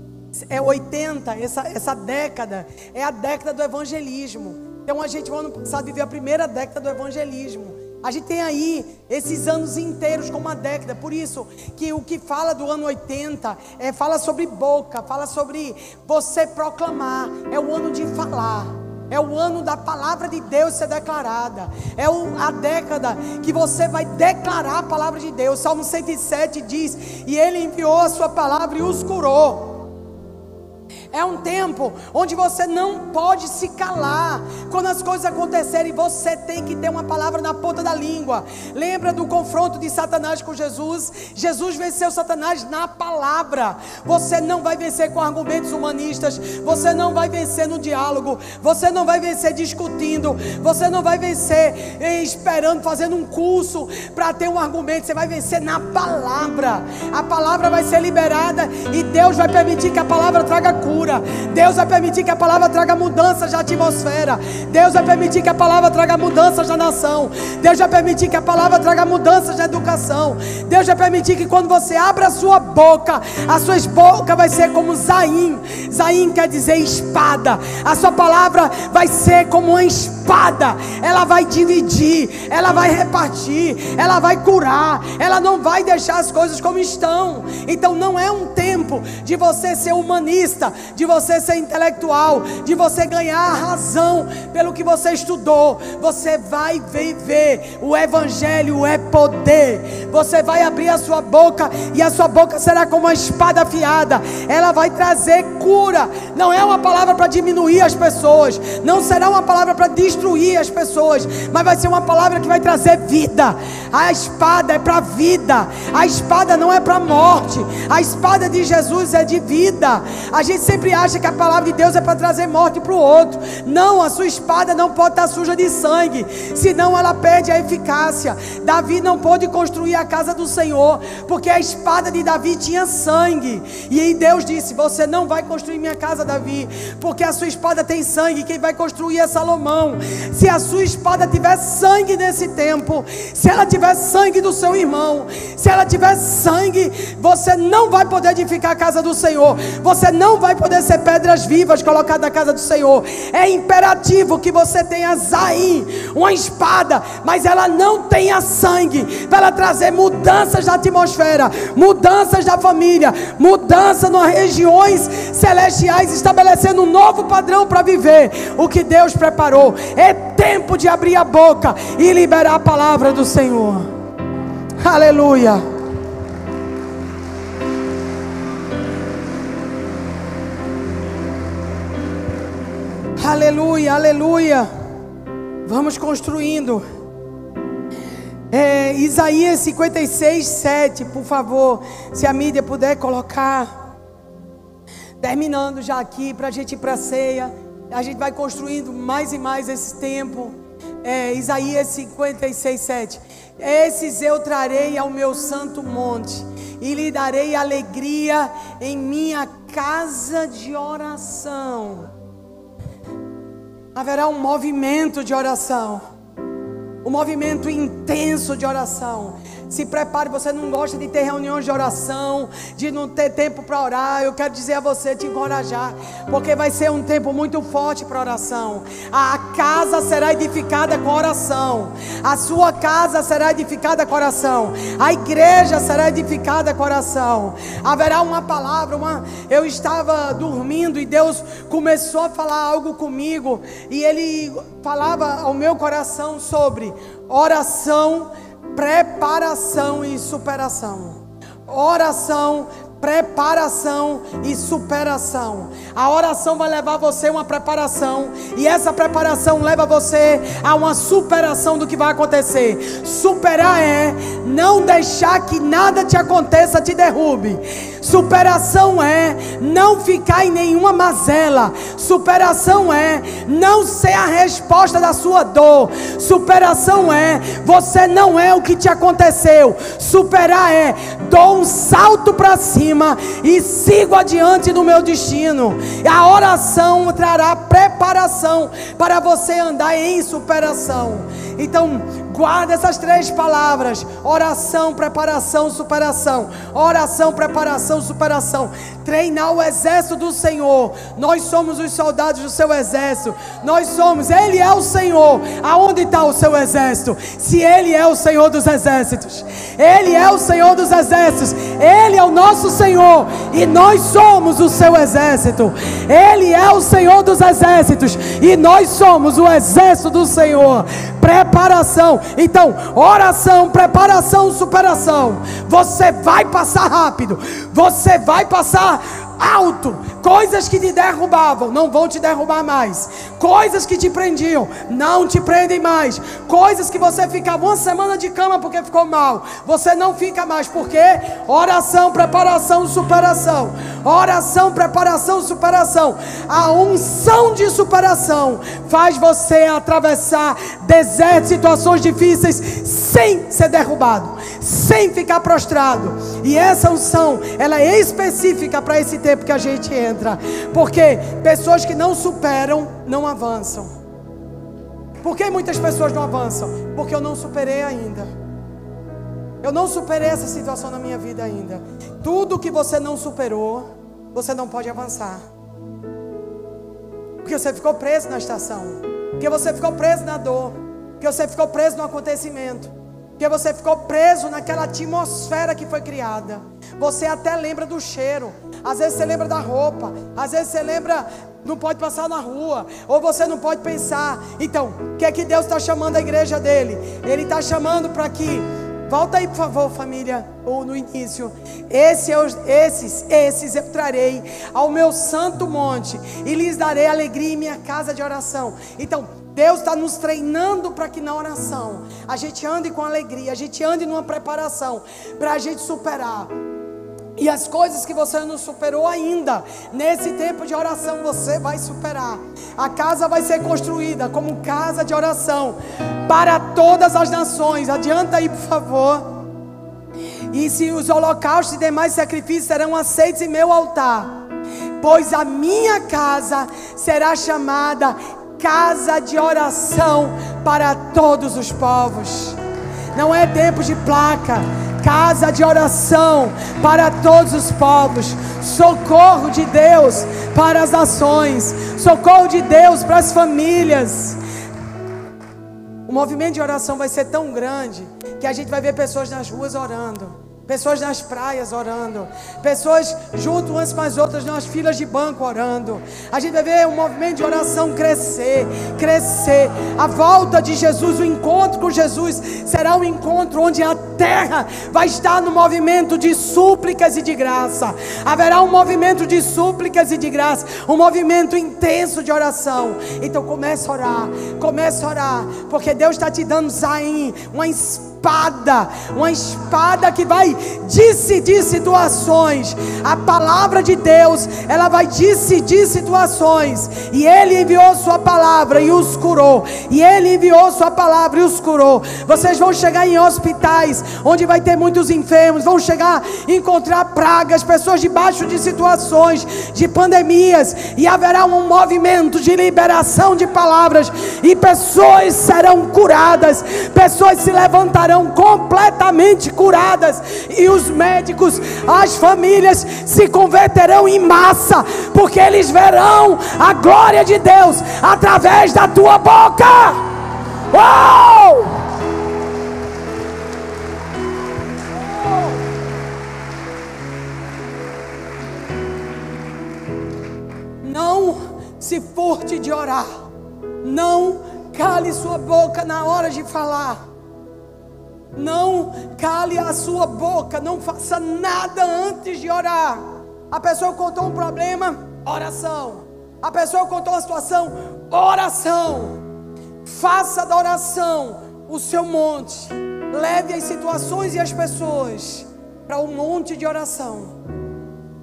é 80, essa, essa década é a década do evangelismo. Então a gente, no ano passado, viveu a primeira década do evangelismo. A gente tem aí esses anos inteiros como uma década. Por isso que o que fala do ano 80 é fala sobre boca, fala sobre você proclamar. É o ano de falar. É o ano da palavra de Deus ser declarada. É a década que você vai declarar a palavra de Deus. Salmo 107 diz: E ele enviou a sua palavra e os curou. É um tempo onde você não pode se calar. Quando as coisas acontecerem, você tem que ter uma palavra na ponta da língua. Lembra do confronto de Satanás com Jesus? Jesus venceu Satanás na palavra. Você não vai vencer com argumentos humanistas. Você não vai vencer no diálogo. Você não vai vencer discutindo. Você não vai vencer eh, esperando, fazendo um curso para ter um argumento. Você vai vencer na palavra. A palavra vai ser liberada e Deus vai permitir que a palavra traga cura cura. Deus vai permitir que a palavra traga mudanças na atmosfera. Deus vai permitir que a palavra traga mudanças na nação. Deus vai permitir que a palavra traga mudanças na educação. Deus vai permitir que quando você abra a sua boca, a sua boca vai ser como Zaim. Zaim quer dizer espada. A sua palavra vai ser como uma espada. Ela vai dividir, ela vai repartir, ela vai curar. Ela não vai deixar as coisas como estão. Então não é um tempo de você ser humanista, de você ser intelectual, de você ganhar a razão pelo que você estudou. Você vai viver. O Evangelho é poder. Você vai abrir a sua boca e a sua boca será como uma espada afiada. Ela vai trazer cura. Não é uma palavra para diminuir as pessoas. Não será uma palavra para destruir as pessoas. Mas vai ser uma palavra que vai trazer vida. A espada é para vida. A espada não é para morte. A espada de Jesus é de vida. A gente sempre sempre acha que a palavra de Deus é para trazer morte para o outro. Não, a sua espada não pode estar suja de sangue, senão ela perde a eficácia. Davi não pôde construir a casa do Senhor, porque a espada de Davi tinha sangue. E aí Deus disse: Você não vai construir minha casa, Davi, porque a sua espada tem sangue. Quem vai construir é Salomão. Se a sua espada tiver sangue nesse tempo, se ela tiver sangue do seu irmão, se ela tiver sangue, você não vai poder edificar a casa do Senhor. Você não vai poder poder ser pedras vivas colocadas na casa do Senhor. É imperativo que você tenha Zaim, uma espada, mas ela não tenha sangue, para ela trazer mudanças na atmosfera, mudanças na família, mudança nas regiões celestiais, estabelecendo um novo padrão para viver o que Deus preparou. É tempo de abrir a boca e liberar a palavra do Senhor. Aleluia. Aleluia, aleluia. Vamos construindo. É, Isaías 56, 7, por favor, se a mídia puder colocar. Terminando já aqui, para a gente ir para a ceia. A gente vai construindo mais e mais esse tempo. é, Isaías 56, 7. Esses eu trarei ao meu santo monte e lhe darei alegria em minha casa de oração. Haverá um movimento de oração, um movimento intenso de oração. Se prepare, você não gosta de ter reuniões de oração, de não ter tempo para orar. Eu quero dizer a você, te encorajar, porque vai ser um tempo muito forte para oração. A casa será edificada com oração. A sua casa será edificada com oração. A igreja será edificada com oração. Haverá uma palavra, uma eu estava dormindo e Deus começou a falar algo comigo e ele falava ao meu coração sobre oração preparação e superação. Oração, preparação e superação. A oração vai levar você a uma preparação, e essa preparação leva você a uma superação do que vai acontecer. Superar é não deixar que nada te aconteça, te derrube. Superação é não ficar em nenhuma mazela. Superação é não ser a resposta da sua dor. Superação é você não é o que te aconteceu. Superar é dou um salto para cima e sigo adiante do meu destino. A oração trará preparação para você andar em superação. Então, Guarda essas três palavras: oração, preparação, superação. Oração, preparação, superação. Treinar o exército do Senhor. Nós somos os soldados do seu exército. Nós somos, Ele é o Senhor. Aonde está o seu exército? Se Ele é o Senhor dos exércitos, Ele é o Senhor dos exércitos. Ele é o nosso Senhor e nós somos o seu exército. Ele é o Senhor dos exércitos e nós somos o exército do Senhor. Preparação então, oração, preparação, superação. Você vai passar rápido. Você vai passar alto. Coisas que te derrubavam não vão te derrubar mais. Coisas que te prendiam não te prendem mais. Coisas que você ficava uma semana de cama porque ficou mal, você não fica mais. Porque oração, preparação, superação. Oração, preparação, superação. A unção de superação faz você atravessar desertos, situações difíceis sem ser derrubado, sem ficar prostrado. E essa unção, ela é específica para esse tempo que a gente entra. Porque pessoas que não superam não avançam. Por que muitas pessoas não avançam? Porque eu não superei ainda. Eu não superei essa situação na minha vida ainda. Tudo que você não superou, você não pode avançar. Porque você ficou preso na estação. Porque você ficou preso na dor. Porque você ficou preso no acontecimento. Porque você ficou preso naquela atmosfera que foi criada. Você até lembra do cheiro. Às vezes você lembra da roupa. Às vezes você lembra, não pode passar na rua. Ou você não pode pensar. Então, o que é que Deus está chamando a igreja dele? Ele está chamando para que. Volta aí, por favor, família, ou no início. Esse eu, esses, esses eu trarei ao meu santo monte e lhes darei alegria em minha casa de oração. Então, Deus está nos treinando para que na oração a gente ande com alegria, a gente ande numa preparação para a gente superar e as coisas que você não superou ainda, nesse tempo de oração você vai superar. A casa vai ser construída como casa de oração para todas as nações. Adianta aí, por favor. E se os holocaustos e demais sacrifícios serão aceitos em meu altar, pois a minha casa será chamada casa de oração para todos os povos. Não é tempo de placa, casa de oração para todos os povos, socorro de Deus para as nações, socorro de Deus para as famílias. O movimento de oração vai ser tão grande que a gente vai ver pessoas nas ruas orando pessoas nas praias orando, pessoas junto umas com as outras nas filas de banco orando. A gente vai ver o movimento de oração crescer, crescer. A volta de Jesus, o encontro com Jesus, será um encontro onde a terra vai estar no movimento de súplicas e de graça. Haverá um movimento de súplicas e de graça, um movimento intenso de oração. Então comece a orar, comece a orar, porque Deus está te dando Zain, uma inspiração espada, uma espada que vai decidir situações. A palavra de Deus, ela vai decidir situações. E Ele enviou Sua palavra e os curou. E Ele enviou Sua palavra e os curou. Vocês vão chegar em hospitais onde vai ter muitos enfermos, vão chegar encontrar pragas, pessoas debaixo de situações de pandemias, e haverá um movimento de liberação de palavras, e pessoas serão curadas, pessoas se levantarão completamente curadas, e os médicos, as famílias se converterão em massa, porque eles verão a glória de Deus através da tua boca. Não se furte de orar. Não cale sua boca na hora de falar. Não cale a sua boca, não faça nada antes de orar. A pessoa contou um problema, oração. A pessoa contou uma situação, oração. Faça da oração o seu monte. Leve as situações e as pessoas para o um monte de oração.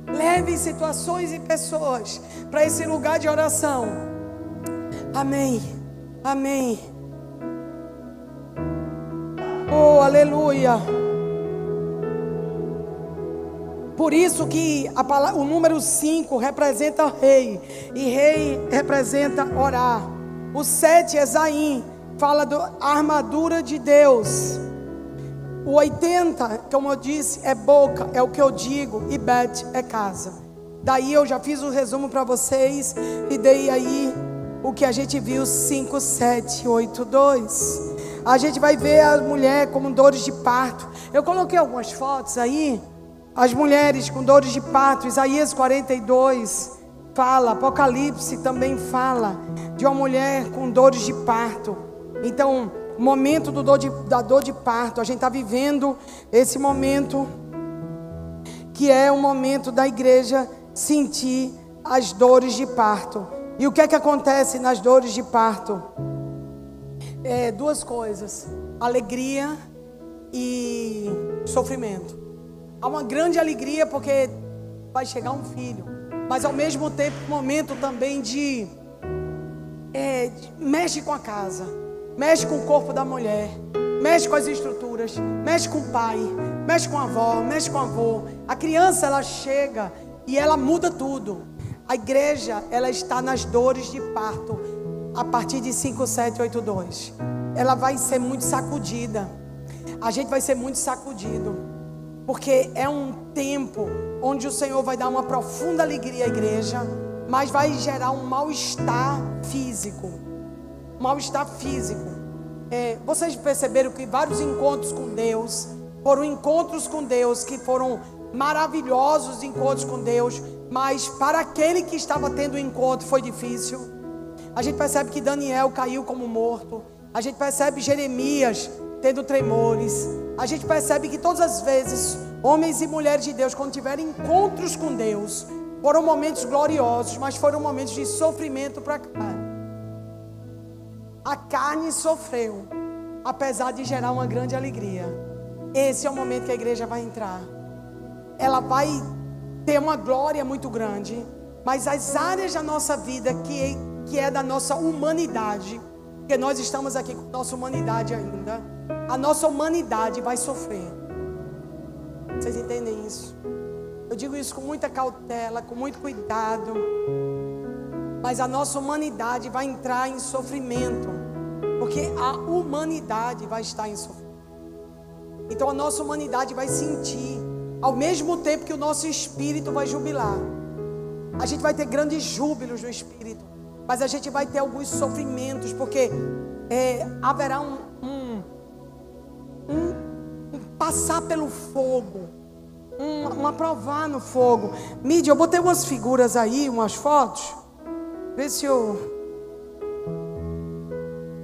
Leve situações e pessoas para esse lugar de oração. Amém. Amém. Oh, aleluia. Por isso que palavra, o número 5 representa rei. E rei representa orar. O 7 é. Fala da armadura de Deus. O 80, como eu disse, é boca, é o que eu digo. E Bet é casa. Daí eu já fiz o um resumo para vocês. E dei aí o que a gente viu: 5, 7, 8, 2. A gente vai ver a mulher com dores de parto. Eu coloquei algumas fotos aí. As mulheres com dores de parto, Isaías 42 fala, Apocalipse também fala de uma mulher com dores de parto. Então, momento do dor de, da dor de parto, a gente está vivendo esse momento que é o momento da igreja sentir as dores de parto. E o que é que acontece nas dores de parto? É, duas coisas: alegria e sofrimento. Há uma grande alegria porque vai chegar um filho, mas ao mesmo tempo momento também de, é, de mexe com a casa, mexe com o corpo da mulher, mexe com as estruturas, mexe com o pai, mexe com a avó, mexe com o avô. A criança ela chega e ela muda tudo. A igreja ela está nas dores de parto a partir de 5, 7, 8, 2. Ela vai ser muito sacudida. A gente vai ser muito sacudido. Porque é um tempo onde o Senhor vai dar uma profunda alegria à igreja, mas vai gerar um mal-estar físico. Mal-estar físico. É, vocês perceberam que vários encontros com Deus foram encontros com Deus que foram maravilhosos encontros com Deus, mas para aquele que estava tendo o encontro foi difícil. A gente percebe que Daniel caiu como morto. A gente percebe Jeremias tendo tremores. A gente percebe que todas as vezes, homens e mulheres de Deus, quando tiveram encontros com Deus, foram momentos gloriosos, mas foram momentos de sofrimento para a carne. A carne sofreu, apesar de gerar uma grande alegria. Esse é o momento que a igreja vai entrar. Ela vai ter uma glória muito grande, mas as áreas da nossa vida que, que é da nossa humanidade, porque nós estamos aqui com nossa humanidade ainda a nossa humanidade vai sofrer. Vocês entendem isso? Eu digo isso com muita cautela, com muito cuidado. Mas a nossa humanidade vai entrar em sofrimento. Porque a humanidade vai estar em sofrimento. Então a nossa humanidade vai sentir, ao mesmo tempo que o nosso espírito vai jubilar. A gente vai ter grandes júbilos no espírito. Mas a gente vai ter alguns sofrimentos, porque é, haverá um, um, um passar pelo fogo, um, um aprovar no fogo. Mídia, eu botei umas figuras aí, umas fotos. Vê se eu.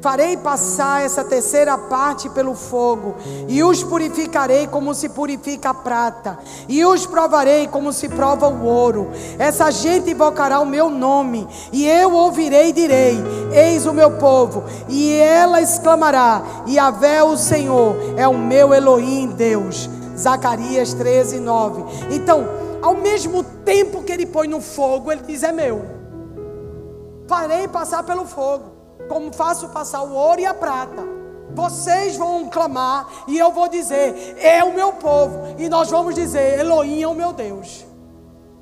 Farei passar essa terceira parte pelo fogo, e os purificarei como se purifica a prata, e os provarei como se prova o ouro. Essa gente invocará o meu nome, e eu ouvirei e direi: Eis o meu povo. E ela exclamará: Yahvé, o Senhor, é o meu Elohim, Deus. Zacarias 13, 9. Então, ao mesmo tempo que ele põe no fogo, ele diz: É meu. Farei passar pelo fogo como faço passar o ouro e a prata. Vocês vão clamar e eu vou dizer: É o meu povo. E nós vamos dizer: Elohim é o meu Deus.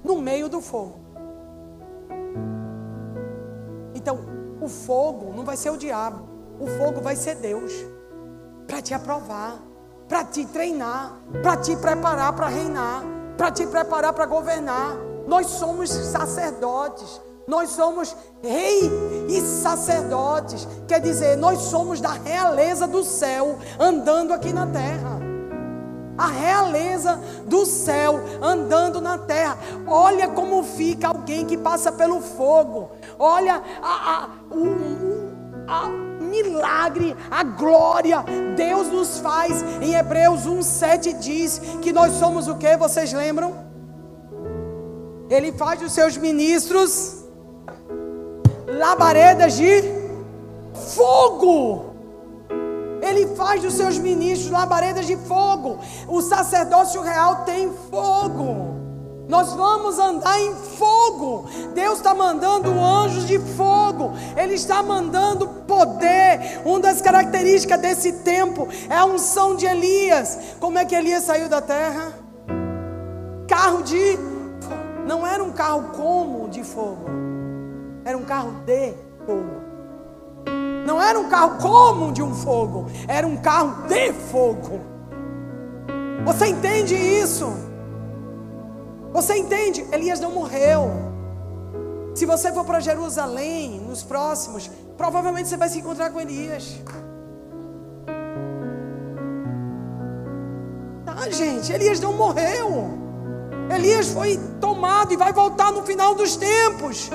No meio do fogo. Então, o fogo não vai ser o diabo. O fogo vai ser Deus. Para te aprovar, para te treinar, para te preparar para reinar, para te preparar para governar. Nós somos sacerdotes. Nós somos rei e sacerdotes, quer dizer, nós somos da realeza do céu andando aqui na terra. A realeza do céu andando na terra. Olha como fica alguém que passa pelo fogo. Olha a, a, o, a milagre, a glória. Deus nos faz. Em Hebreus 1,7 diz que nós somos o que? Vocês lembram? Ele faz os seus ministros labaredas de fogo. Ele faz dos seus ministros labaredas de fogo. O sacerdócio real tem fogo. Nós vamos andar em fogo. Deus está mandando anjos de fogo. Ele está mandando poder. Uma das características desse tempo é a unção de Elias. Como é que Elias saiu da terra? Carro de. Não era um carro como de fogo era um carro de fogo. Não era um carro como de um fogo, era um carro de fogo. Você entende isso? Você entende? Elias não morreu. Se você for para Jerusalém, nos próximos, provavelmente você vai se encontrar com Elias. Tá, gente, Elias não morreu. Elias foi tomado e vai voltar no final dos tempos.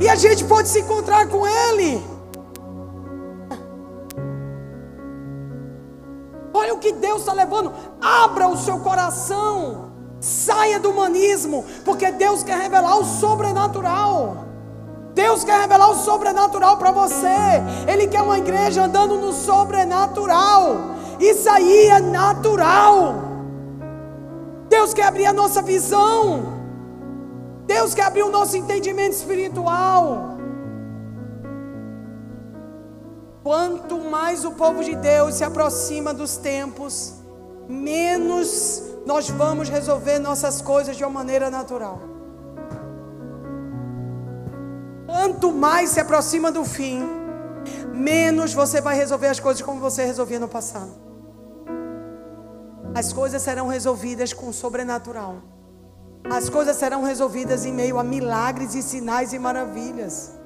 E a gente pode se encontrar com Ele. Olha o que Deus está levando. Abra o seu coração. Saia do humanismo. Porque Deus quer revelar o sobrenatural. Deus quer revelar o sobrenatural para você. Ele quer uma igreja andando no sobrenatural. Isso aí é natural. Deus quer abrir a nossa visão. Deus quer abrir o nosso entendimento espiritual. Quanto mais o povo de Deus se aproxima dos tempos, menos nós vamos resolver nossas coisas de uma maneira natural. Quanto mais se aproxima do fim, menos você vai resolver as coisas como você resolvia no passado. As coisas serão resolvidas com o sobrenatural. As coisas serão resolvidas em meio a milagres e sinais e maravilhas.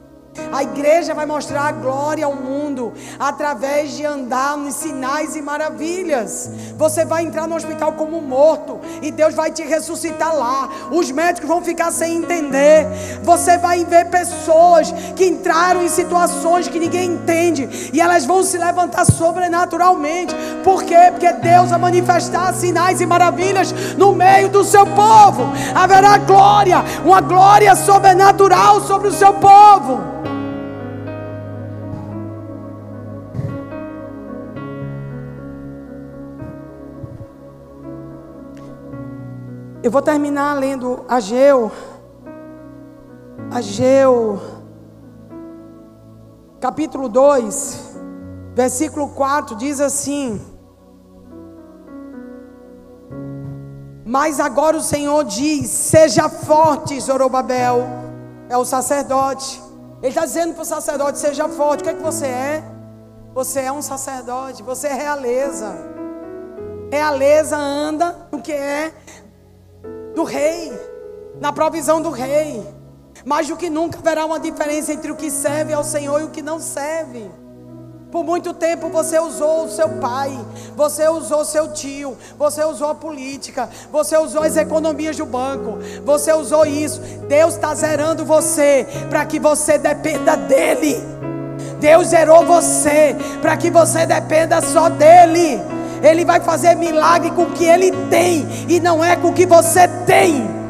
A igreja vai mostrar a glória ao mundo através de andar nos sinais e maravilhas. Você vai entrar no hospital como morto e Deus vai te ressuscitar lá. Os médicos vão ficar sem entender. Você vai ver pessoas que entraram em situações que ninguém entende e elas vão se levantar sobrenaturalmente. Por quê? Porque Deus vai manifestar sinais e maravilhas no meio do seu povo. Haverá glória, uma glória sobrenatural sobre o seu povo. Eu vou terminar lendo Ageu. Ageu, capítulo 2, versículo 4, diz assim: Mas agora o Senhor diz: Seja forte, Zorobabel, é o sacerdote. Ele está dizendo para o sacerdote: Seja forte. O que é que você é? Você é um sacerdote, você é realeza. Realeza anda no que é do rei, na provisão do rei. Mais do que nunca haverá uma diferença entre o que serve ao Senhor e o que não serve. Por muito tempo você usou o seu pai, você usou seu tio, você usou a política, você usou as economias do banco, você usou isso. Deus está zerando você para que você dependa dele. Deus gerou você para que você dependa só dele. Ele vai fazer milagre com o que ele tem e não é com o que você tem.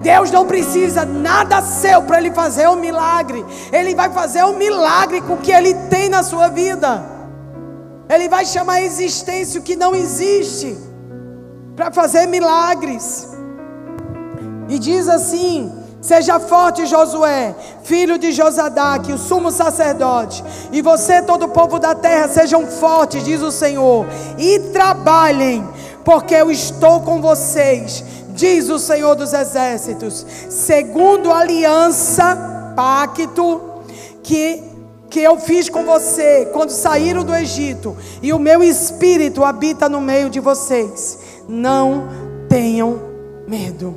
Deus não precisa nada seu para ele fazer um milagre. Ele vai fazer um milagre com o que ele tem na sua vida. Ele vai chamar a existência o que não existe para fazer milagres. E diz assim: Seja forte, Josué, filho de Josadaque, o sumo sacerdote, e você, todo o povo da terra, sejam fortes, diz o Senhor, e trabalhem, porque eu estou com vocês, diz o Senhor dos exércitos, segundo a aliança, pacto, que, que eu fiz com você quando saíram do Egito, e o meu espírito habita no meio de vocês. Não tenham medo.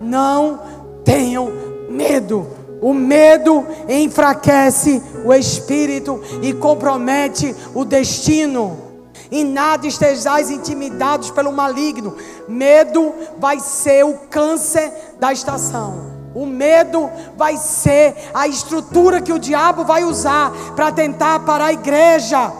Não tenham medo. O medo enfraquece o espírito e compromete o destino. E nada estejais intimidados pelo maligno. Medo vai ser o câncer da estação. O medo vai ser a estrutura que o diabo vai usar para tentar parar a igreja.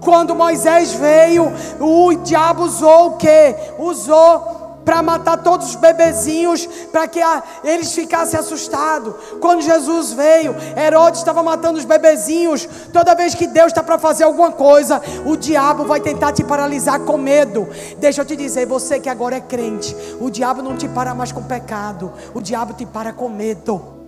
Quando Moisés veio, o diabo usou o que? Usou para matar todos os bebezinhos, para que a, eles ficassem assustados. Quando Jesus veio, Herodes estava matando os bebezinhos. Toda vez que Deus está para fazer alguma coisa, o diabo vai tentar te paralisar com medo. Deixa eu te dizer, você que agora é crente, o diabo não te para mais com pecado, o diabo te para com medo.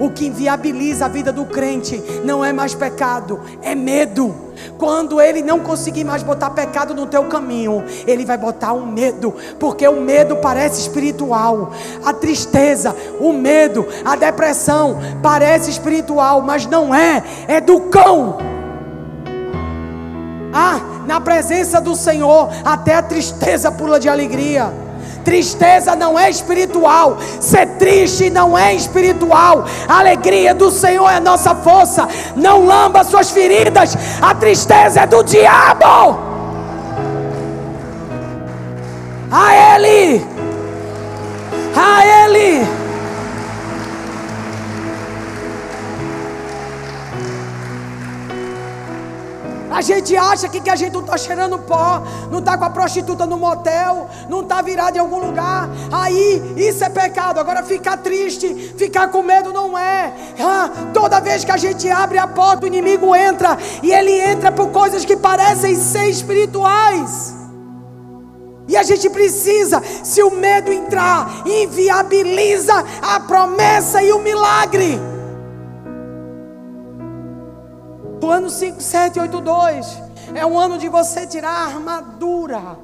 O que inviabiliza a vida do crente não é mais pecado, é medo. Quando ele não conseguir mais botar pecado no teu caminho, ele vai botar um medo, porque o medo parece espiritual. A tristeza, o medo, a depressão parece espiritual, mas não é, é do cão. Ah, na presença do Senhor, até a tristeza pula de alegria. Tristeza não é espiritual. Ser triste não é espiritual. A alegria do Senhor é nossa força. Não lamba suas feridas. A tristeza é do diabo. A Ele. A Ele. A gente acha que, que a gente não está cheirando pó, não está com a prostituta no motel, não está virado em algum lugar. Aí isso é pecado. Agora ficar triste, ficar com medo não é. Ah, toda vez que a gente abre a porta, o inimigo entra e ele entra por coisas que parecem ser espirituais. E a gente precisa, se o medo entrar, inviabiliza a promessa e o milagre. O ano 5782 é um ano de você tirar a armadura.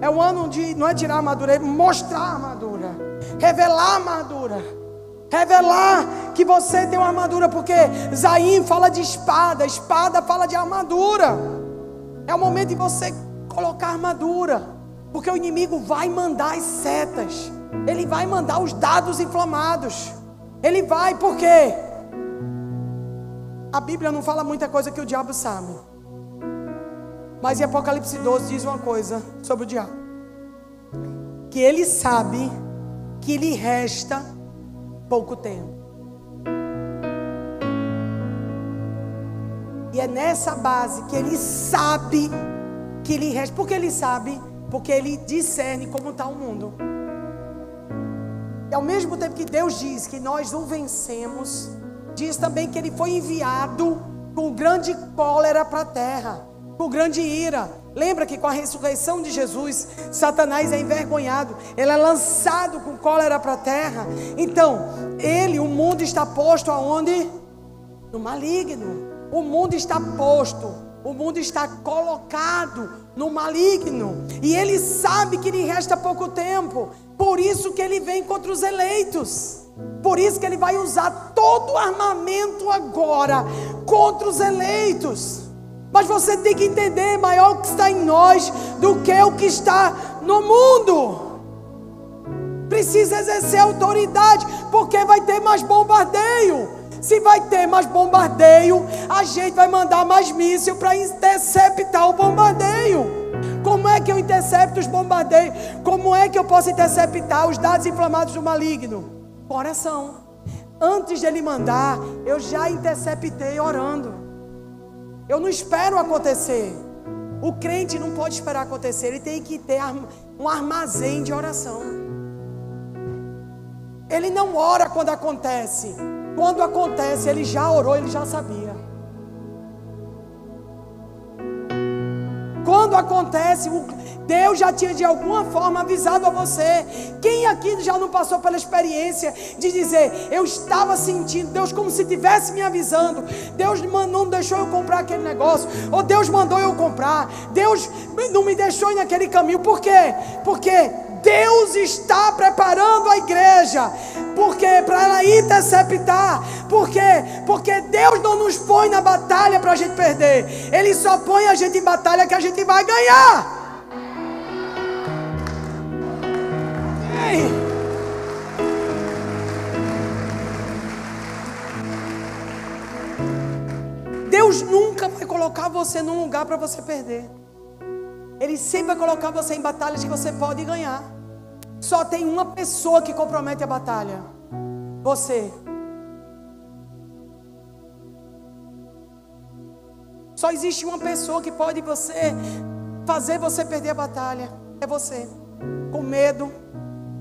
É um ano de, não é tirar a armadura, é mostrar a armadura. Revelar a armadura. Revelar que você tem uma armadura, porque Zaim fala de espada, espada fala de armadura. É o momento de você colocar armadura, porque o inimigo vai mandar as setas, ele vai mandar os dados inflamados. Ele vai, por quê? A Bíblia não fala muita coisa que o diabo sabe. Mas em Apocalipse 12 diz uma coisa sobre o diabo: que ele sabe que lhe resta pouco tempo. E é nessa base que ele sabe que lhe resta. Por que ele sabe? Porque ele discerne como está o mundo. E ao mesmo tempo que Deus diz que nós o vencemos, Diz também que ele foi enviado com grande cólera para a terra, com grande ira. Lembra que com a ressurreição de Jesus, Satanás é envergonhado, ele é lançado com cólera para a terra. Então, ele, o mundo está posto aonde? No maligno. O mundo está posto, o mundo está colocado no maligno. E ele sabe que lhe resta pouco tempo. Por isso que ele vem contra os eleitos. Por isso que ele vai usar todo o armamento agora contra os eleitos. Mas você tem que entender, maior o que está em nós do que o que está no mundo. Precisa exercer autoridade, porque vai ter mais bombardeio. Se vai ter mais bombardeio, a gente vai mandar mais míssil para interceptar o bombardeio. Como é que eu intercepto os bombardeios? Como é que eu posso interceptar os dados inflamados do maligno? Oração. antes de ele mandar, eu já interceptei orando. Eu não espero acontecer. O crente não pode esperar acontecer, ele tem que ter um armazém de oração. Ele não ora quando acontece. Quando acontece, ele já orou, ele já sabia. Quando acontece, Deus já tinha de alguma forma avisado a você. Quem aqui já não passou pela experiência de dizer, eu estava sentindo Deus como se estivesse me avisando. Deus não deixou eu comprar aquele negócio, ou Deus mandou eu comprar. Deus não me deixou ir naquele caminho. Por quê? Porque Deus está preparando a igreja. Porque para ela interceptar. Por quê? Porque Deus não nos põe na batalha para a gente perder. Ele só põe a gente em batalha que a gente vai ganhar. Ei. Deus nunca vai colocar você num lugar para você perder. Ele sempre vai colocar você em batalhas que você pode ganhar. Só tem uma pessoa que compromete a batalha: você. Só existe uma pessoa que pode você fazer você perder a batalha. É você. Com medo,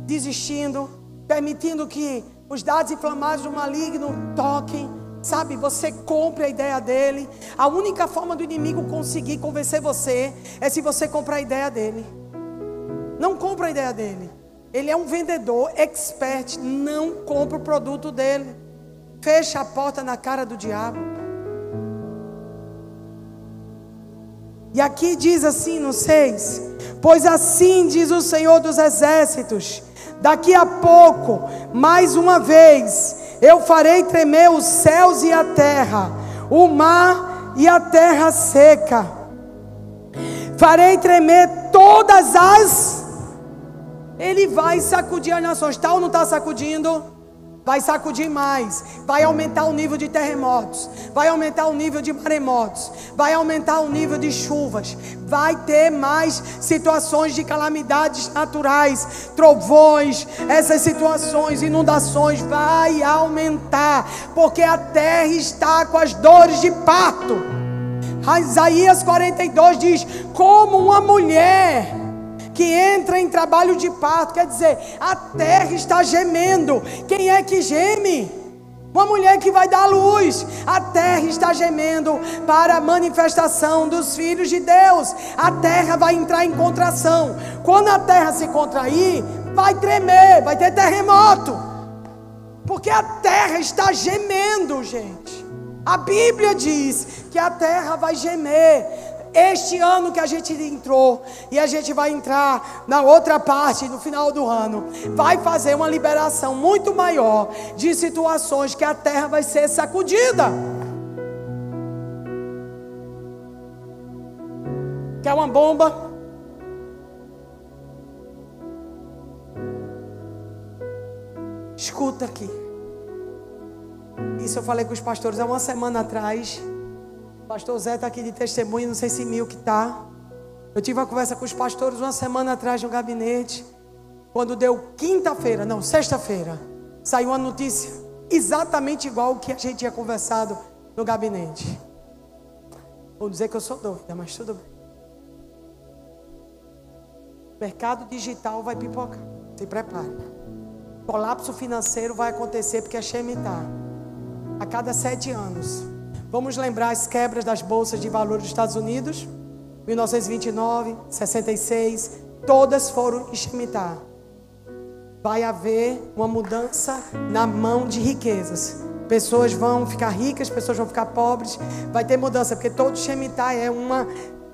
desistindo, permitindo que os dados inflamados do maligno toquem Sabe, você compre a ideia dele. A única forma do inimigo conseguir convencer você é se você comprar a ideia dele. Não compra a ideia dele. Ele é um vendedor expert. Não compra o produto dele. Fecha a porta na cara do diabo. E aqui diz assim no 6: Pois assim diz o Senhor dos Exércitos: daqui a pouco, mais uma vez, eu farei tremer os céus e a terra, o mar e a terra seca. Farei tremer todas as. Ele vai sacudir as nações. Está ou não está sacudindo? Vai sacudir mais, vai aumentar o nível de terremotos, vai aumentar o nível de maremotos, vai aumentar o nível de chuvas, vai ter mais situações de calamidades naturais, trovões, essas situações, inundações, vai aumentar, porque a terra está com as dores de parto. Isaías 42 diz: Como uma mulher que entra em trabalho de parto, quer dizer, a terra está gemendo. Quem é que geme? Uma mulher que vai dar luz, a terra está gemendo para a manifestação dos filhos de Deus. A terra vai entrar em contração. Quando a terra se contrair, vai tremer, vai ter terremoto. Porque a terra está gemendo, gente. A Bíblia diz que a terra vai gemer este ano que a gente entrou e a gente vai entrar na outra parte no final do ano, vai fazer uma liberação muito maior de situações que a terra vai ser sacudida. Quer uma bomba? Escuta aqui. Isso eu falei com os pastores há uma semana atrás. Pastor Zé está aqui de testemunho, não sei se mil que está. Eu tive uma conversa com os pastores uma semana atrás no gabinete. Quando deu quinta-feira, não, sexta-feira, saiu uma notícia exatamente igual o que a gente tinha conversado no gabinete. Vou dizer que eu sou doida, mas tudo bem. Mercado digital vai pipocar. Se prepare. Colapso financeiro vai acontecer porque a Chemi está. A cada sete anos. Vamos lembrar as quebras das bolsas de valores dos Estados Unidos, 1929, 66, todas foram Shemitah. Vai haver uma mudança na mão de riquezas. Pessoas vão ficar ricas, pessoas vão ficar pobres. Vai ter mudança, porque todo Shemitah é uma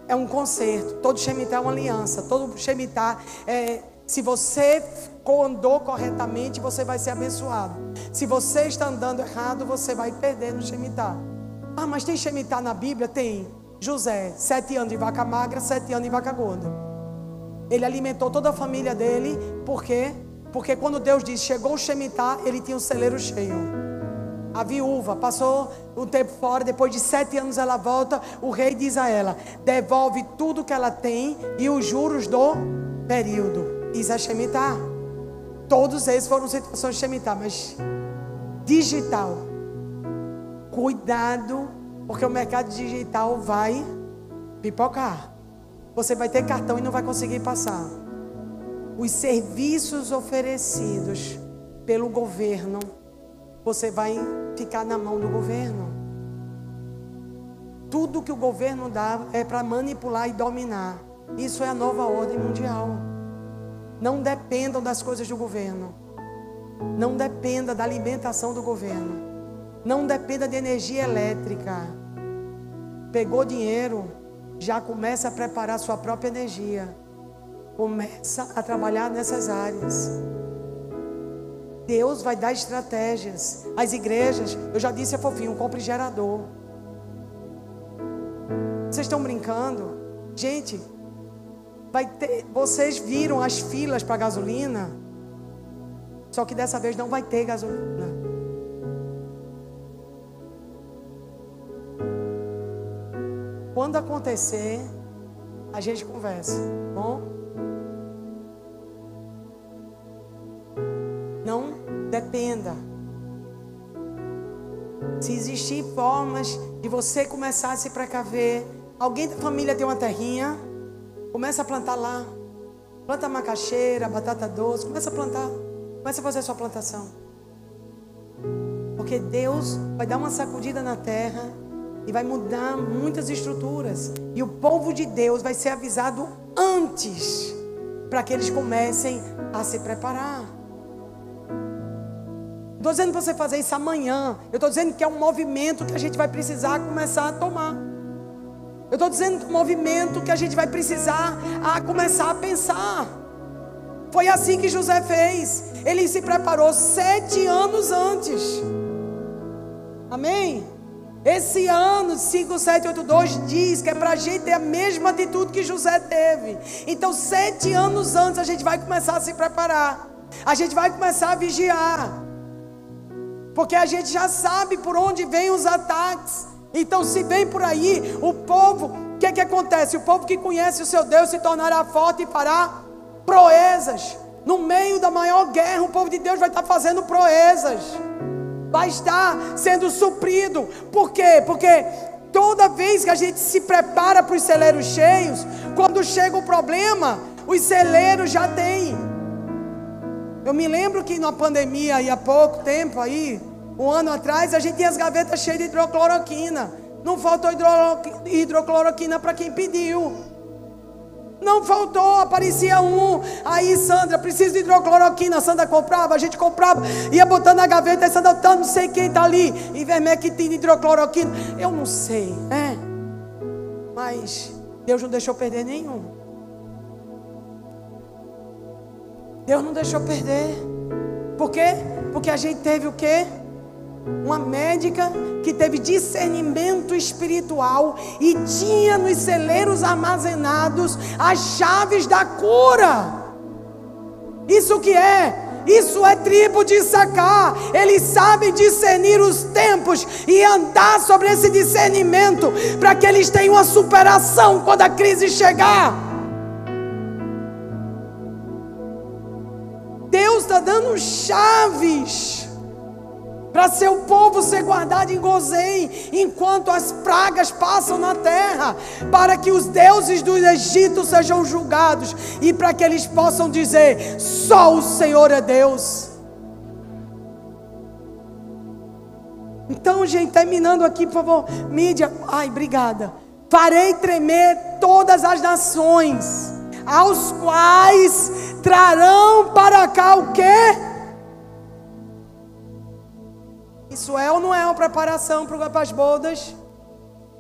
é um conserto, todo Shemitah é uma aliança, todo Shemitah é se você andou corretamente, você vai ser abençoado. Se você está andando errado, você vai perder no Shemitah. Ah, mas tem Shemitah na Bíblia? Tem. José, sete anos de vaca magra, sete anos de vaca gorda. Ele alimentou toda a família dele, por quê? Porque quando Deus disse, chegou o Shemitah, ele tinha o um celeiro cheio. A viúva passou um tempo fora, depois de sete anos ela volta. O rei diz a ela: devolve tudo que ela tem e os juros do período. Isso é Shemitah. Todos eles foram situações de Shemitah, mas digital. Cuidado, porque o mercado digital vai pipocar. Você vai ter cartão e não vai conseguir passar. Os serviços oferecidos pelo governo, você vai ficar na mão do governo. Tudo que o governo dá é para manipular e dominar. Isso é a nova ordem mundial. Não dependam das coisas do governo. Não dependa da alimentação do governo. Não dependa de energia elétrica. Pegou dinheiro, já começa a preparar sua própria energia. Começa a trabalhar nessas áreas. Deus vai dar estratégias. As igrejas, eu já disse a fofinho, compre gerador. Vocês estão brincando? Gente, vai ter, vocês viram as filas para gasolina? Só que dessa vez não vai ter gasolina. Quando acontecer, a gente conversa, bom? Não dependa. Se existir formas de você começar a se precaver, alguém da família tem uma terrinha, começa a plantar lá. Planta macaxeira, batata doce, começa a plantar. Começa a fazer a sua plantação. Porque Deus vai dar uma sacudida na terra e vai mudar muitas estruturas. E o povo de Deus vai ser avisado antes para que eles comecem a se preparar. Estou dizendo para você fazer isso amanhã. Eu estou dizendo que é um movimento que a gente vai precisar começar a tomar. Eu estou dizendo que é um movimento que a gente vai precisar a começar a pensar. Foi assim que José fez. Ele se preparou sete anos antes. Amém? Esse ano, 5782 diz que é para a gente ter a mesma atitude que José teve. Então, sete anos antes, a gente vai começar a se preparar. A gente vai começar a vigiar. Porque a gente já sabe por onde vêm os ataques. Então, se vem por aí, o povo, o que, que acontece? O povo que conhece o seu Deus se tornará forte e fará proezas. No meio da maior guerra, o povo de Deus vai estar fazendo proezas. Vai estar sendo suprido. Por quê? Porque toda vez que a gente se prepara para os celeiros cheios, quando chega o problema, os celeiros já têm. Eu me lembro que na pandemia, aí há pouco tempo aí, um ano atrás, a gente tinha as gavetas cheias de hidrocloroquina. Não faltou hidrocloroquina para quem pediu. Não faltou, aparecia um. Aí, Sandra, precisa de hidrocloroquina. Sandra comprava, a gente comprava, ia botando na gaveta, e Sandra, tá, não sei quem está ali. Ivermectina, hidrocloroquina. Eu não sei, né? Mas Deus não deixou perder nenhum. Deus não deixou perder. Por quê? Porque a gente teve o quê? Uma médica que teve discernimento espiritual e tinha nos celeiros armazenados as chaves da cura. Isso que é? Isso é tribo de sacar. Eles sabem discernir os tempos e andar sobre esse discernimento para que eles tenham a superação quando a crise chegar. Deus está dando chaves para seu povo ser guardado em Gozém, enquanto as pragas passam na terra, para que os deuses do Egito sejam julgados e para que eles possam dizer: só o Senhor é Deus. Então, gente, terminando aqui, por favor, mídia, ai, obrigada. Farei tremer todas as nações, aos quais trarão para cá o quê? Isso é ou não é uma preparação para as bodas?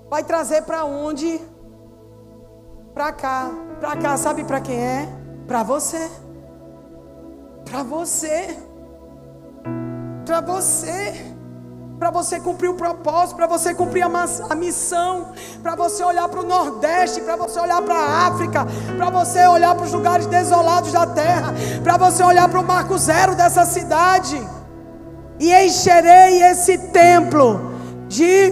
Vai trazer para onde? Para cá. Para cá, sabe para quem é? Para você. Para você. Para você. Para você cumprir o propósito, para você cumprir a, a missão, para você olhar para o Nordeste, para você olhar para a África, para você olhar para os lugares desolados da terra, para você olhar para o marco zero dessa cidade e encherei esse templo de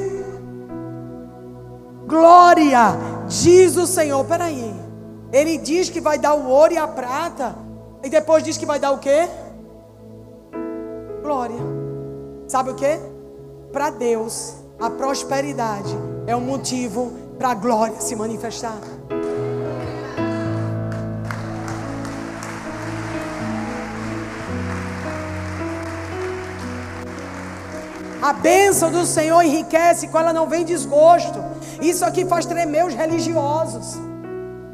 glória, diz o Senhor. Peraí, ele diz que vai dar o ouro e a prata, e depois diz que vai dar o quê? Glória. Sabe o que? Para Deus, a prosperidade é um motivo para a glória se manifestar. A bênção do Senhor enriquece quando ela não vem desgosto. Isso aqui faz tremer os religiosos.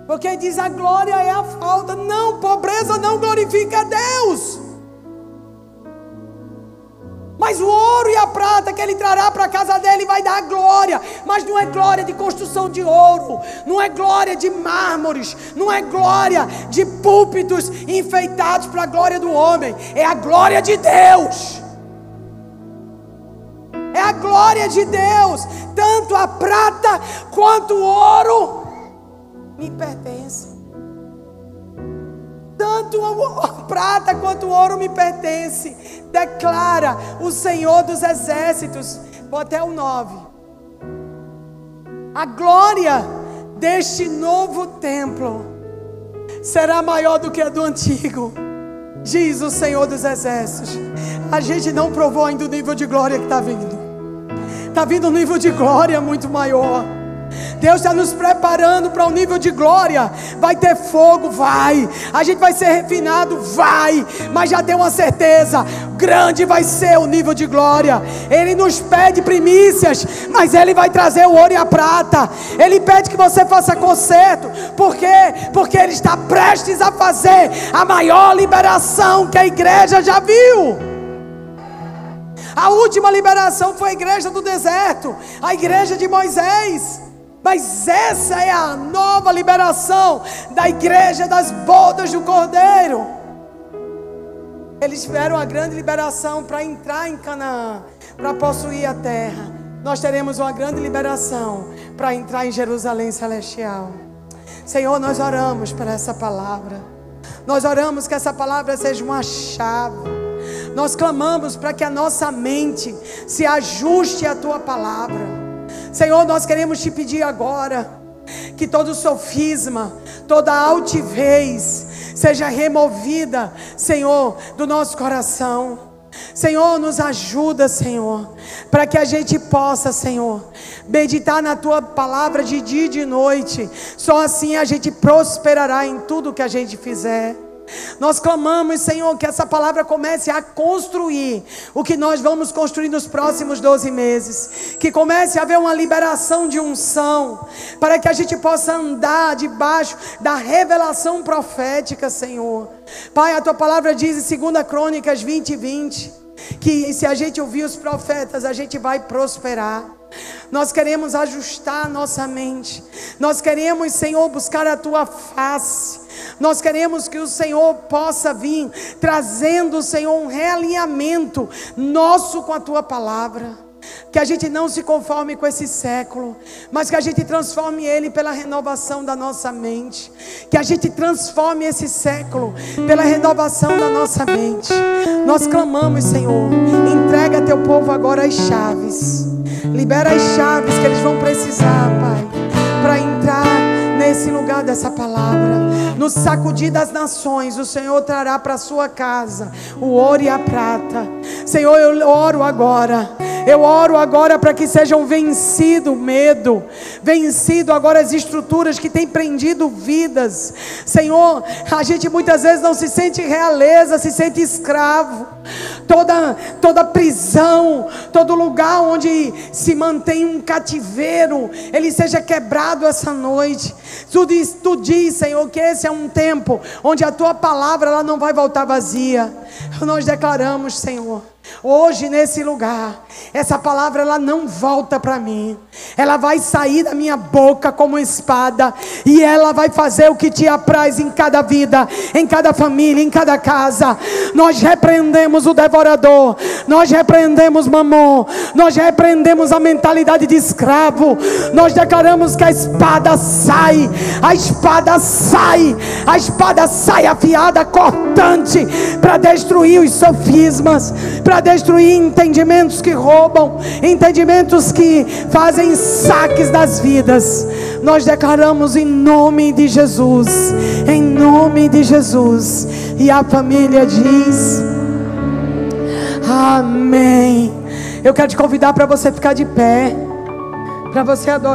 Porque diz a glória é a falta. Não, pobreza não glorifica a Deus. Mas o ouro e a prata que ele trará para a casa dele vai dar glória. Mas não é glória de construção de ouro. Não é glória de mármores. Não é glória de púlpitos enfeitados para a glória do homem. É a glória de Deus é a glória de Deus. Tanto a prata quanto o ouro me pertence. Tanto a prata quanto o ouro me pertence. Declara o Senhor dos exércitos. Vou até o 9. A glória deste novo templo será maior do que a do antigo. Diz o Senhor dos exércitos. A gente não provou ainda o nível de glória que está vindo. Está vindo um nível de glória muito maior. Deus está nos preparando para um nível de glória. Vai ter fogo, vai. A gente vai ser refinado, vai. Mas já tem uma certeza: grande vai ser o nível de glória. Ele nos pede primícias, mas Ele vai trazer o ouro e a prata. Ele pede que você faça conserto. Por quê? Porque Ele está prestes a fazer a maior liberação que a igreja já viu. A última liberação foi a igreja do deserto, a igreja de Moisés. Mas essa é a nova liberação da igreja das bodas do Cordeiro. Eles tiveram a grande liberação para entrar em Canaã, para possuir a terra. Nós teremos uma grande liberação para entrar em Jerusalém celestial. Senhor, nós oramos por essa palavra. Nós oramos que essa palavra seja uma chave nós clamamos para que a nossa mente se ajuste à tua palavra. Senhor, nós queremos te pedir agora que todo sofisma, toda altivez seja removida, Senhor, do nosso coração. Senhor, nos ajuda, Senhor, para que a gente possa, Senhor, meditar na tua palavra de dia e de noite. Só assim a gente prosperará em tudo que a gente fizer. Nós clamamos, Senhor, que essa palavra comece a construir o que nós vamos construir nos próximos 12 meses. Que comece a haver uma liberação de unção, para que a gente possa andar debaixo da revelação profética, Senhor. Pai, a tua palavra diz em 2 Crônicas 20 e 20 que se a gente ouvir os profetas, a gente vai prosperar. Nós queremos ajustar nossa mente. Nós queremos, Senhor, buscar a tua face. Nós queremos que o Senhor possa vir trazendo, Senhor, um realinhamento nosso com a tua palavra. Que a gente não se conforme com esse século, mas que a gente transforme ele pela renovação da nossa mente. Que a gente transforme esse século pela renovação da nossa mente. Nós clamamos, Senhor, entrega teu povo agora as chaves. Libera as chaves que eles vão precisar, Pai, para entrar nesse lugar dessa palavra. No sacudir das nações, o Senhor trará para sua casa o ouro e a prata. Senhor, eu oro agora. Eu oro agora para que sejam vencido o medo, vencido agora as estruturas que têm prendido vidas. Senhor, a gente muitas vezes não se sente realeza, se sente escravo. Toda toda prisão, todo lugar onde se mantém um cativeiro, ele seja quebrado essa noite. Tu diz, tu diz, Senhor, que esse é um tempo onde a tua palavra ela não vai voltar vazia. Nós declaramos, Senhor, Hoje nesse lugar, essa palavra ela não volta para mim. Ela vai sair da minha boca como espada e ela vai fazer o que te apraz em cada vida, em cada família, em cada casa. Nós repreendemos o devorador, nós repreendemos mamon, nós repreendemos a mentalidade de escravo. Nós declaramos que a espada sai, a espada sai, a espada sai afiada, cortante para destruir os sofismas, para destruir entendimentos que roubam, entendimentos que fazem saques das vidas. Nós declaramos em nome de Jesus, em nome de Jesus. E a família diz: Amém. Eu quero te convidar para você ficar de pé, para você adorar.